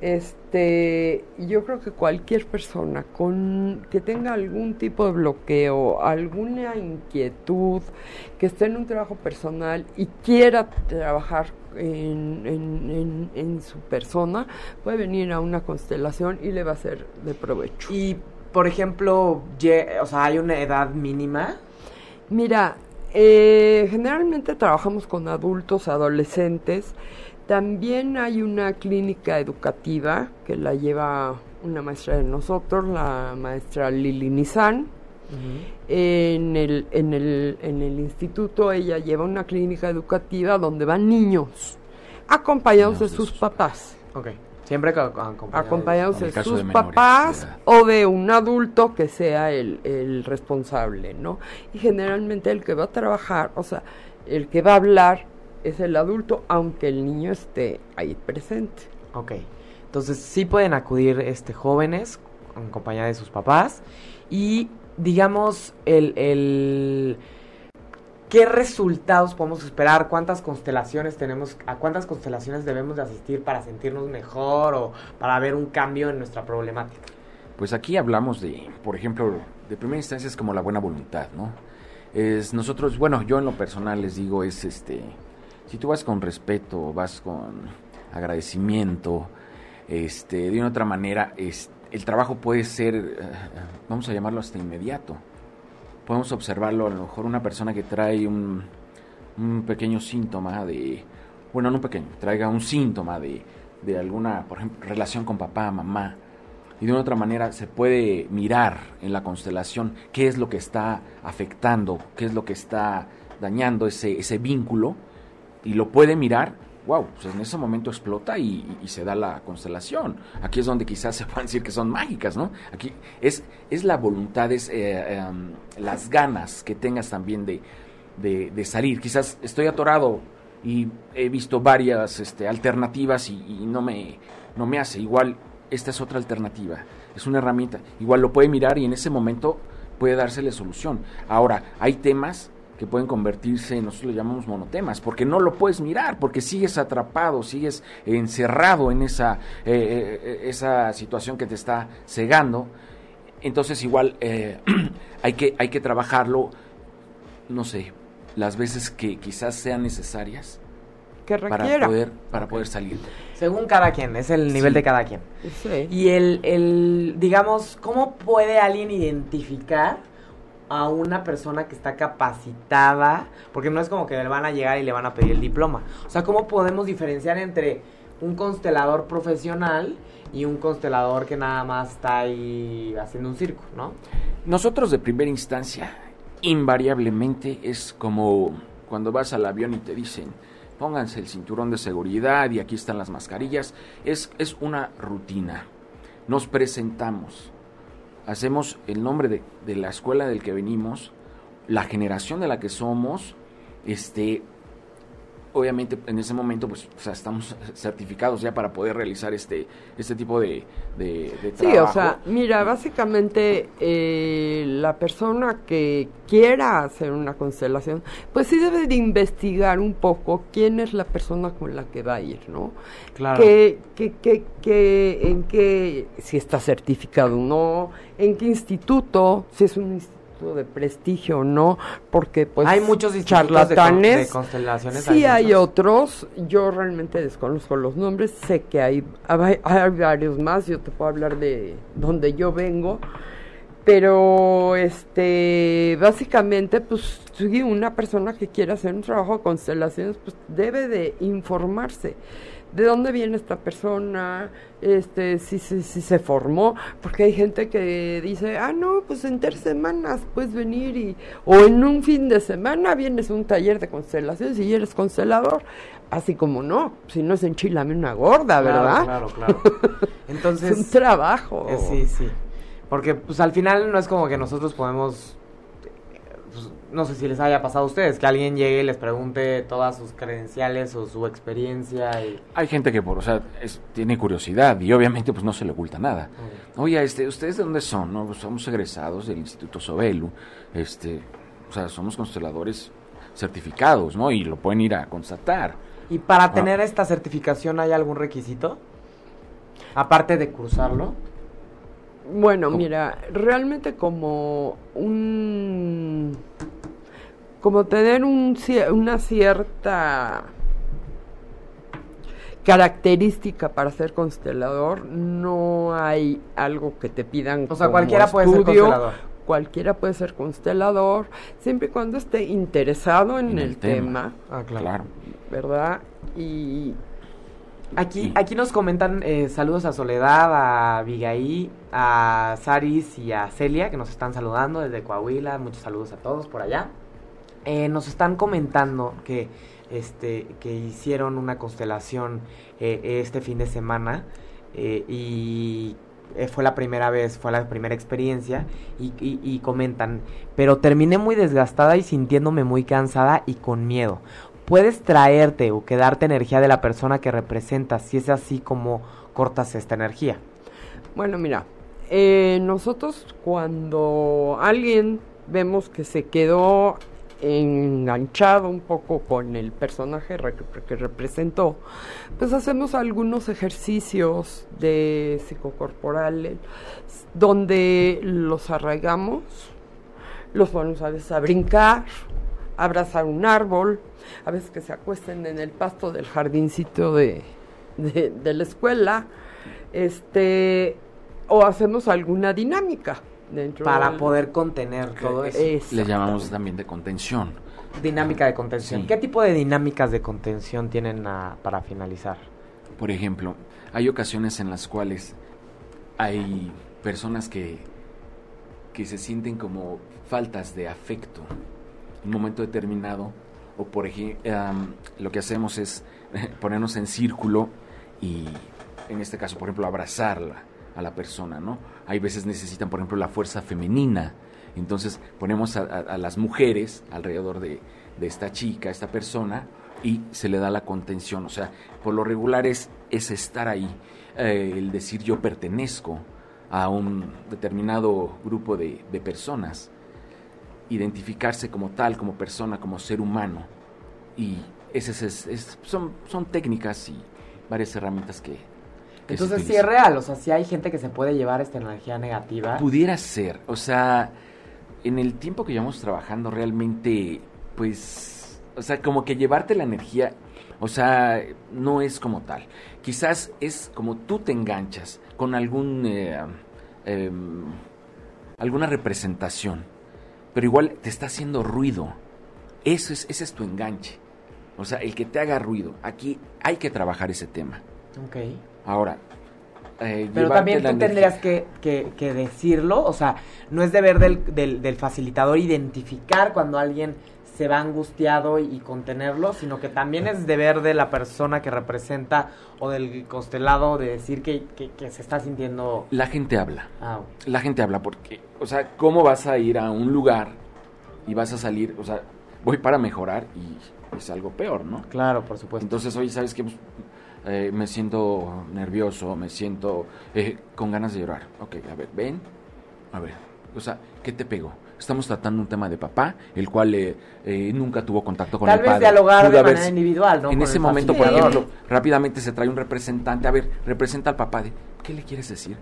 Este, yo creo que cualquier persona con que tenga algún tipo de bloqueo, alguna inquietud, que esté en un trabajo personal y quiera trabajar en, en- en- en su persona, puede venir a una constelación y le va a ser de provecho. Y, por ejemplo, ye- o sea, hay una edad mínima. Mira, eh, generalmente trabajamos con adultos, adolescentes. También hay una clínica educativa que la lleva una maestra de nosotros, la maestra Lili Nizan. En el, en, el, en el instituto ella lleva una clínica educativa donde van niños acompañados de sus papás. Ok. Siempre co- co- acompañado. acompañados En el de caso sus de papás o de un adulto que sea el, el responsable, ¿no? Y generalmente el que va a trabajar, o sea, el que va a hablar es el adulto, aunque el niño esté ahí presente. Ok. Entonces sí pueden acudir este jóvenes en compañía de sus papás y digamos el, el qué resultados podemos esperar, cuántas constelaciones tenemos, a cuántas constelaciones debemos de asistir para sentirnos mejor o para ver un cambio en nuestra problemática. Pues aquí hablamos de, por ejemplo, de primera instancia es como la buena voluntad, ¿no? Es nosotros, bueno, yo en lo personal les digo es este, si tú vas con respeto, vas con agradecimiento, este, de una otra manera, es, el trabajo puede ser, eh, vamos a llamarlo hasta inmediato. Podemos observarlo a lo mejor una persona que trae un, un pequeño síntoma de, bueno, no un pequeño, traiga un síntoma de, de alguna, por ejemplo, relación con papá, mamá, y de una otra manera se puede mirar en la constelación qué es lo que está afectando, qué es lo que está dañando ese, ese vínculo, y lo puede mirar, wow, pues en ese momento explota y, y- se da la constelación. Aquí es donde quizás se puedan decir que son mágicas, ¿no? Aquí es, es la voluntad, es eh, em, las ganas que tengas también de, de, de salir. Quizás estoy atorado y he visto varias este, alternativas y, y no, me, no me hace. Igual, esta es otra alternativa. Es una herramienta. Igual lo puede mirar y en ese momento puede dársele solución. Ahora, hay temas que pueden convertirse, nosotros le llamamos monotemas, porque no lo puedes mirar, porque sigues atrapado, sigues encerrado en esa, eh, eh, esa situación que te está cegando. Entonces igual eh, hay, que, hay que trabajarlo, no sé, las veces que quizás sean necesarias Que para poder, para poder salir. Según cada quien, es el nivel Sí. de cada quien. Sí. Y el, el, digamos, ¿cómo puede alguien identificar a una persona que está capacitada? Porque no es como que le van a llegar y le van a pedir el diploma. O sea, ¿cómo podemos diferenciar entre un constelador profesional y un constelador que nada más está ahí haciendo un circo, ¿no? Nosotros de primera instancia, invariablemente es como cuando vas al avión y te dicen, pónganse el cinturón de seguridad y aquí están las mascarillas. Es, es una rutina. Nos presentamos, hacemos el nombre de, de la escuela del que venimos, la generación de la que somos, este, obviamente en ese momento pues o sea, estamos certificados ya para poder realizar este, este tipo de, de, de Sí, o trabajo. sea, mira, básicamente eh, la persona que quiera hacer una constelación, pues sí debe de investigar un poco quién es la persona con la que va a ir, ¿no? Claro. Que, que, que, que- en qué, si está certificado o no, en qué instituto, si es un instituto de prestigio o no, porque pues hay muchos institutos de, charlatanes. de constelaciones. Sí, hay otros. Yo realmente desconozco los nombres. Sé que hay, hay, hay varios más. Yo te puedo hablar de donde yo vengo. Pero, este, básicamente, pues, sí, una persona que quiera hacer un trabajo de constelaciones, pues, debe de informarse de dónde viene esta persona, este, si, si, si se formó, porque hay gente que dice, ah, no, pues en tres semanas puedes venir y, o en un fin de semana vienes a un taller de constelaciones y eres constelador. Así como no, si no es enchilame una gorda, ¿verdad? Claro, claro. Entonces, es un trabajo. Eh, sí, sí. Porque pues al final no es como que nosotros podemos no sé si les haya pasado a ustedes, que alguien llegue y les pregunte todas sus credenciales o su experiencia. Y... Hay gente que, por, o sea, tiene curiosidad y obviamente pues no se le oculta nada. Oye, este, ¿ustedes de dónde son? No, pues, somos egresados del Instituto Sobelu, este, o sea, somos consteladores certificados, ¿no? Y lo pueden ir a constatar. ¿Y para ah. tener esta certificación hay algún requisito? Aparte de cruzarlo. Bueno, mira, realmente como un... como tener un, una cierta característica para ser constelador, no hay algo que te pidan. O sea, cualquiera puede ser constelador. Cualquiera puede ser constelador, siempre y cuando esté interesado en, el, tema. Ah, claro. ¿Verdad? Y Aquí, aquí nos comentan eh, saludos a Soledad, a Abigail, a Saris y a Celia que nos están saludando desde Coahuila. Muchos saludos a todos por allá. Eh, nos están comentando que, este, que hicieron una constelación eh, este fin de semana y fue la primera vez, fue la primera experiencia y, comentan, pero terminé muy desgastada y sintiéndome muy cansada y con miedo puedes traerte o quedarte energía de la persona que representas, si es así como cortas esta energía. Bueno, mira, eh, nosotros cuando alguien vemos que se quedó enganchado un poco con el personaje que representó, pues hacemos algunos ejercicios de psicocorporales donde los arraigamos, los ponemos a veces a brincar, abrazar un árbol, a veces que se acuesten en el pasto del jardincito de, de, la escuela, este, o hacemos alguna dinámica dentro para poder contener todo eso. Le llamamos también de contención. Dinámica de contención. ¿Qué tipo de dinámicas de contención tienen para finalizar? Por ejemplo, hay ocasiones en las cuales hay personas que, que se sienten como faltas de afecto en un momento determinado o por ejemplo, lo que hacemos es ponernos en círculo y en este caso, por ejemplo, abrazarla a la persona, ¿no? Hay veces necesitan, por ejemplo, la fuerza femenina. Entonces ponemos a, las mujeres alrededor de, esta chica, esta persona, y se le da la contención. O sea, por lo regular es, estar ahí, eh, el decir yo pertenezco a un determinado grupo de personas identificarse como tal, como persona, como ser humano. Y esas es, son, son técnicas y varias herramientas que... Entonces sí es real, o sea, si hay gente que se puede llevar esta energía negativa. Pudiera ser, o sea, en el tiempo que llevamos trabajando realmente, pues, o sea, como que llevarte la energía, o sea, no es como tal. Quizás es como tú te enganchas con algún... Eh, em, alguna representación pero igual te está haciendo ruido. Eso es, ese es tu enganche. O sea, el que te haga ruido. Aquí hay que trabajar ese tema. Ok. Ahora, eh, Pero también tú tendrías que, que, decirlo, o sea, no es deber del, del, del, facilitador identificar cuando alguien se va angustiado y, contenerlo, sino que también es deber de la persona que representa o del constelado de decir que, se está sintiendo... La gente habla. Ah, La gente habla porque, o sea, ¿cómo vas a ir a un lugar y vas a salir, o sea, voy para mejorar y es algo peor, ¿no? Claro, por supuesto. Entonces, oye, ¿sabes qué? Pues, eh, me siento nervioso, me siento eh, con ganas de llorar. Ok, a ver, ven, a ver, o sea, ¿qué te pegó? Estamos tratando un tema de papá, el cual eh, eh, nunca tuvo contacto con el padre. Tal vez dialogar de manera individual, ¿no? En ese momento, por ejemplo, rápidamente se trae un representante. A ver, representa al papá. De, ¿Qué le quieres decir?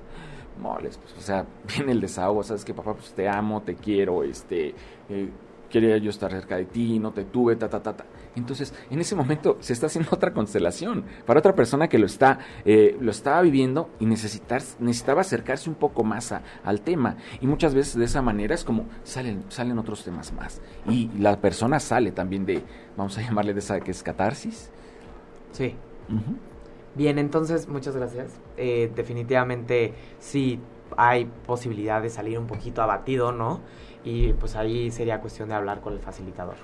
Moles, pues, o sea, viene el desahogo, sabes que papá, pues te amo, te quiero, este, eh, quería yo estar cerca de ti, no te tuve, ta, ta, ta, ta. Entonces, en ese momento se está haciendo otra constelación para otra persona que lo está, eh, lo estaba viviendo y necesitar, necesitaba acercarse un poco más al tema. Y muchas veces de esa manera es como salen, salen otros temas más. Y la persona sale también de, vamos a llamarle de esa que es catarsis. Sí. Bien, entonces, muchas gracias. Eh, definitivamente sí hay posibilidad de salir un poquito abatido, ¿no? Y pues ahí sería cuestión de hablar con el facilitador.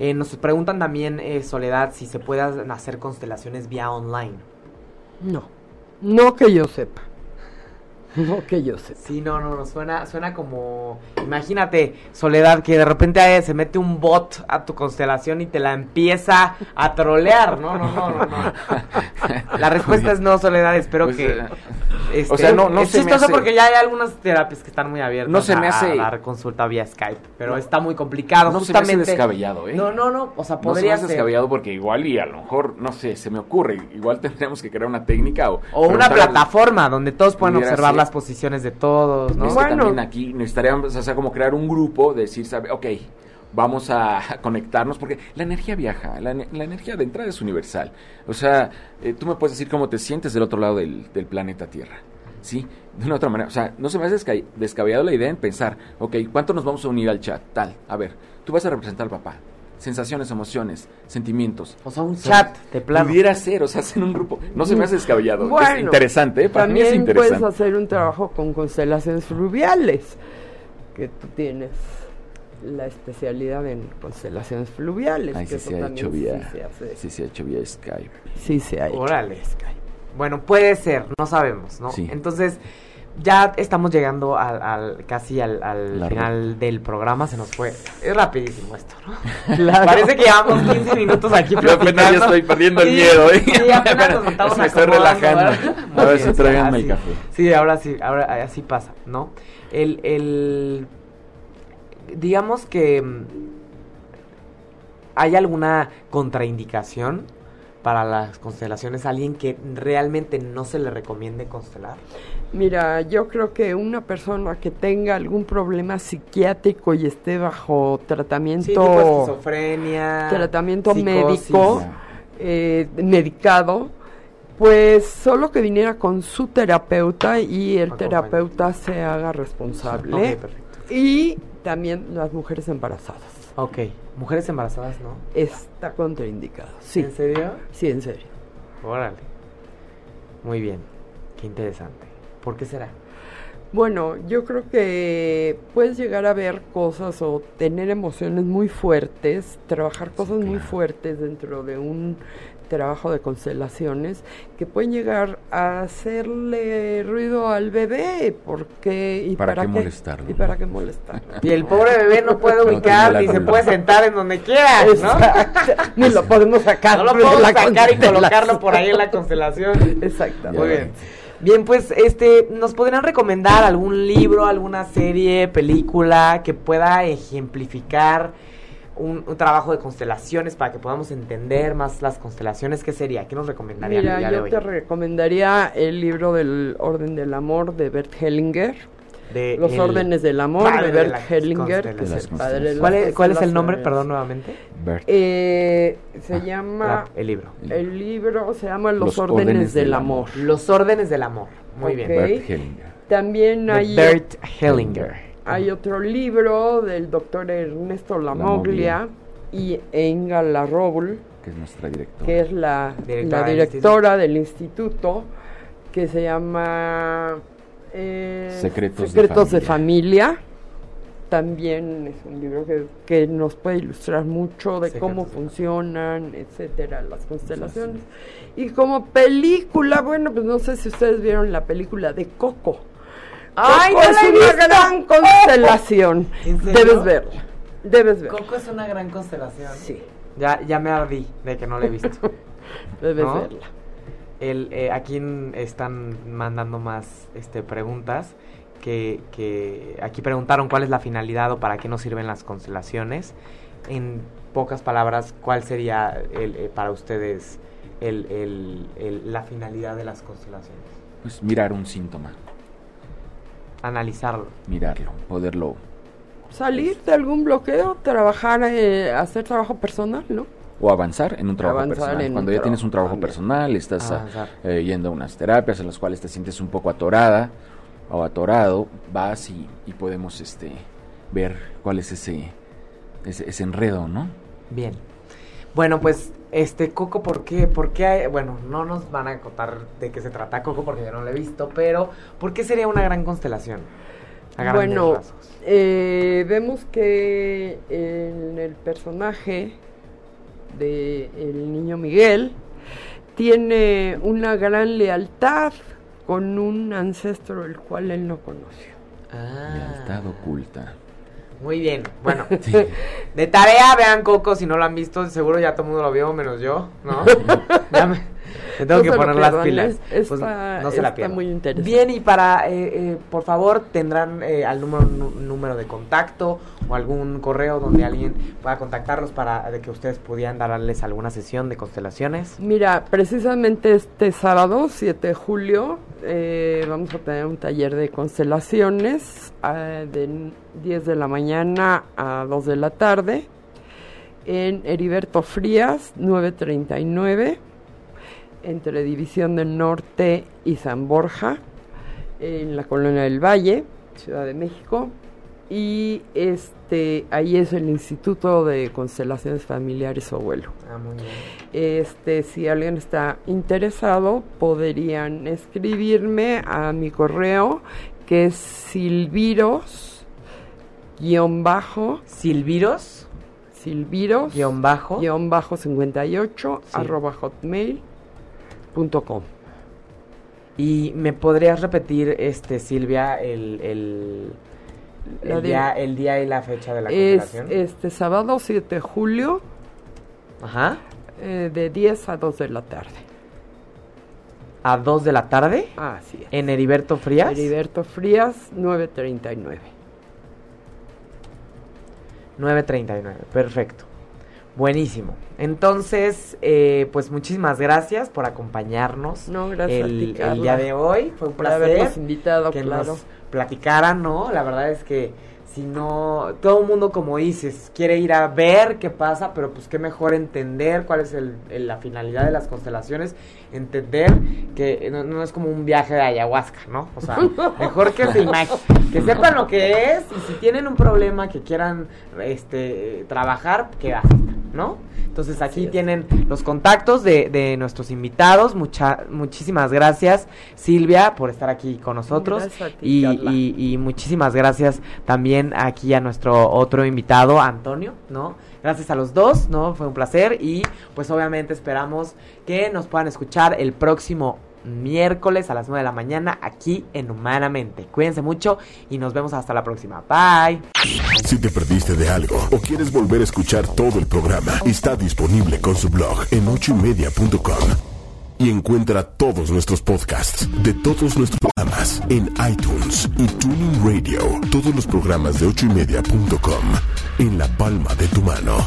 Eh, nos preguntan también, eh, Soledad, si se pueden hacer constelaciones vía online. No, no que yo sepa. No que yo sepa. Sí, no, no, no, suena, suena como... Imagínate, Soledad, que de repente eh, se mete un bot a tu constelación y te la empieza a trolear. No, no, no, no. no. La respuesta es no, Soledad, espero Pues, que... eh, este, o sea, no- no es se me chistoso hace- porque ya hay algunas terapias que están muy abiertas No se me a- hace- a dar consulta vía Skype, pero está muy complicado. No se me hace justamente... descabellado, ¿eh? No, no, no, o sea, No se me podría hace ser... descabellado porque igual y a lo mejor, no sé, se me ocurre, igual tendríamos que crear una técnica o... O una plataforma donde todos Pudiera observar ser. Las posiciones de todos, ¿no? Es que Bueno. también aquí necesitaríamos, o sea, como crear un grupo, decir, sabe, ok, vamos a conectarnos, porque la energía viaja, la, ne- la energía de entrada es universal. O sea, eh, tú me puedes decir cómo te sientes del otro lado del, del planeta Tierra, ¿sí? De una otra manera, o sea, no se me hace desca- descabellado la idea en pensar, ok, ¿cuánto nos vamos a unir al chat? Tal, a ver, tú vas a representar al papá. Sensaciones, emociones, sentimientos. O sea, un chat de plano. Pudiera ser, o sea, en un grupo. No se me hace descabellado. es Bueno, interesante, ¿eh? Para mí es También interesante. puedes hacer un trabajo con constelaciones fluviales, que tú tienes la especialidad en constelaciones fluviales. Ay, que sí eso se ha también hecho vía, Sí se, hace. sí se ha hecho vía Skype. Sí se ha hecho. Órale. Bueno, puede ser, no sabemos, ¿no? Sí. Entonces, ya estamos llegando al, al- casi al, al final del programa, se nos fue. Es rapidísimo esto, ¿no? Claro. Parece que llevamos 15 minutos aquí Yo apenas platicando. ya estoy perdiendo el miedo, ¿eh? Sí, apenas nos estamos Me estoy relajando. A ver, bien, tráiganme el café. Sí, ahora sí, ahora así pasa, ¿no? El, el digamos que mm, hay alguna contraindicación para las constelaciones, alguien que realmente no se le recomiende constelar. Mira, yo creo que una persona que tenga algún problema psiquiátrico y esté bajo tratamiento, Sí, tipo esquizofrenia, tratamiento psicosis. médico, eh, medicado, pues solo que viniera con su terapeuta y el terapeuta se haga responsable. Ok, perfecto. Y también las mujeres embarazadas. Ok, mujeres embarazadas, ¿no? Está contraindicado. Sí, ¿En serio? sí, en serio. Órale. Muy bien, qué interesante. ¿Por qué será? Bueno, yo creo que puedes llegar a ver cosas o tener emociones muy fuertes, trabajar cosas muy fuertes dentro de un trabajo de constelaciones que pueden llegar a hacerle ruido al bebé porque y ¿Para para, qué molestarlo? y para qué molestarlo Y el pobre bebé no puede ubicar ni se puede sentar en donde quiera, ¿no? Ni lo podemos sacar No lo de podemos sacar y colocarlo por ahí en la constelación. exactamente Muy bien. Bien, pues, este, ¿nos podrían recomendar algún libro, alguna serie, película que pueda ejemplificar un, un trabajo de constelaciones para que podamos entender más las constelaciones? ¿Qué sería? ¿Qué nos Mira, de yo hoy? te recomendaría el libro del Orden del Amor de Bert Hellinger. De Los el órdenes del amor de Bert Hellinger, que es el padre de ¿Cuál es, cuál es el nombre, perdón, nuevamente? Bert. Eh, se Ah, llama, La- el libro. el libro se llama Los, Los órdenes, órdenes del del amor. Los órdenes del amor. Muy bien. Bert Hellinger. También De hay, Bert Hellinger. hay otro libro del doctor Ernesto Lamoglia y Enga Larroble, Que es nuestra directora. que es la, Directora la del directora del instituto, que se llama eh, Secretos de de, Familia. Familia. También es un libro que, que nos puede ilustrar mucho de Secretos cómo de funcionan, etcétera, las constelaciones. Y como película, bueno, pues no sé si ustedes vieron la película de Coco. ¡Ay, Coco no la es una visto! gran constelación. Debes verla. Debes verla. Coco es una gran constelación. Sí, Ya, ya me ardí de que no la he visto. debes ¿No? verla. El, eh, aquí en- están mandando más este, preguntas. Que, que aquí preguntaron cuál es la finalidad o para qué nos sirven las constelaciones. En pocas palabras, ¿cuál sería el, eh, para ustedes el, el- el- la finalidad de las constelaciones? Pues mirar un síntoma, Analizarlo. mirarlo, poderlo. Salir de algún bloqueo, trabajar, eh, hacer trabajo personal, ¿no? O avanzar en un trabajo Avanzar personal. Cuando ya tienes un trabajo también. personal, estás ah, eh, yendo a unas terapias en las cuales te sientes un poco atorada o atorado, vas y, y podemos este ver cuál es ese, ese, ese enredo, ¿no? Bien. Bueno, pues este, Coco, ¿por qué? ¿Por qué hay- bueno, no nos van a contar de qué se trata Coco porque yo no lo he visto, pero ¿por qué sería una gran constelación? A Bueno, eh, vemos que en el personaje de el niño Miguel tiene una gran lealtad con un ancestro el cual él no conoció. Ah, Lealtad oculta. Muy bien, bueno, de tarea vean Coco si no lo han visto, seguro ya todo el mundo lo vio menos yo, ¿no? Ya me, tengo No que poner las pilas. es- Pues, no se la está pierdan. muy interesante. Bien, y para, eh, eh, por favor, tendrán eh, al número, número de contacto o algún correo donde alguien pueda contactarlos para de que ustedes pudieran darles alguna sesión de constelaciones. Mira, precisamente este sábado, 7 de julio, eh, vamos a tener un taller de constelaciones ah, de 10 de la mañana a 2 de la tarde en Heriberto Frías, 939, entre División del Norte y San Borja, en la Colonia del Valle, Ciudad de México. Y este ahí es el Instituto de Constelaciones Familiares Abuelo. Ah, muy bien. Este, si alguien está interesado, podrían escribirme a mi correo que es silviros guion bajo Silviros, silviros guion bajo. guion bajo 58 Sí. arroba hotmail com. Y me podrías repetir, este Silvia, el, el, el día, el día y la fecha de la Es este sábado 7 de julio Ajá. eh, de 10 a 2 de la tarde. A 2 de la tarde Así es. en Heriberto Frías. Heriberto Frías 939. 9.39, perfecto. Buenísimo. Entonces, eh, pues muchísimas gracias por acompañarnos No, gracias a el, ti, el día de hoy. Fue un habernos placer invitado, que claro. nos platicaran, ¿no? La verdad es que si no, todo el mundo, como dices, quiere ir a ver qué pasa, pero pues qué mejor entender cuál es el, el- la finalidad de las constelaciones, entender que no, no es como un viaje de ayahuasca, ¿no? O sea, mejor que se que sepan lo que es y si tienen un problema que quieran este trabajar, que asistan, ¿no? Entonces aquí tienen los contactos de, de nuestros invitados. Mucha, muchísimas gracias, Silvia, por estar aquí con nosotros. Gracias a ti, y, y- y muchísimas gracias también aquí a nuestro otro invitado, Antonio, ¿no? Gracias a los dos, ¿no? Fue un placer y pues obviamente esperamos que nos puedan escuchar el próximo miércoles a las 9 de la mañana aquí en Humanamente. Cuídense mucho y nos vemos hasta la próxima. Bye. Si te perdiste de algo o quieres volver a escuchar todo el programa, está disponible con su blog en ochoymedia.com. Y encuentra todos nuestros podcasts de todos nuestros programas en iTunes y Tuning Radio. Todos los programas de ochoymedia.com en la palma de tu mano.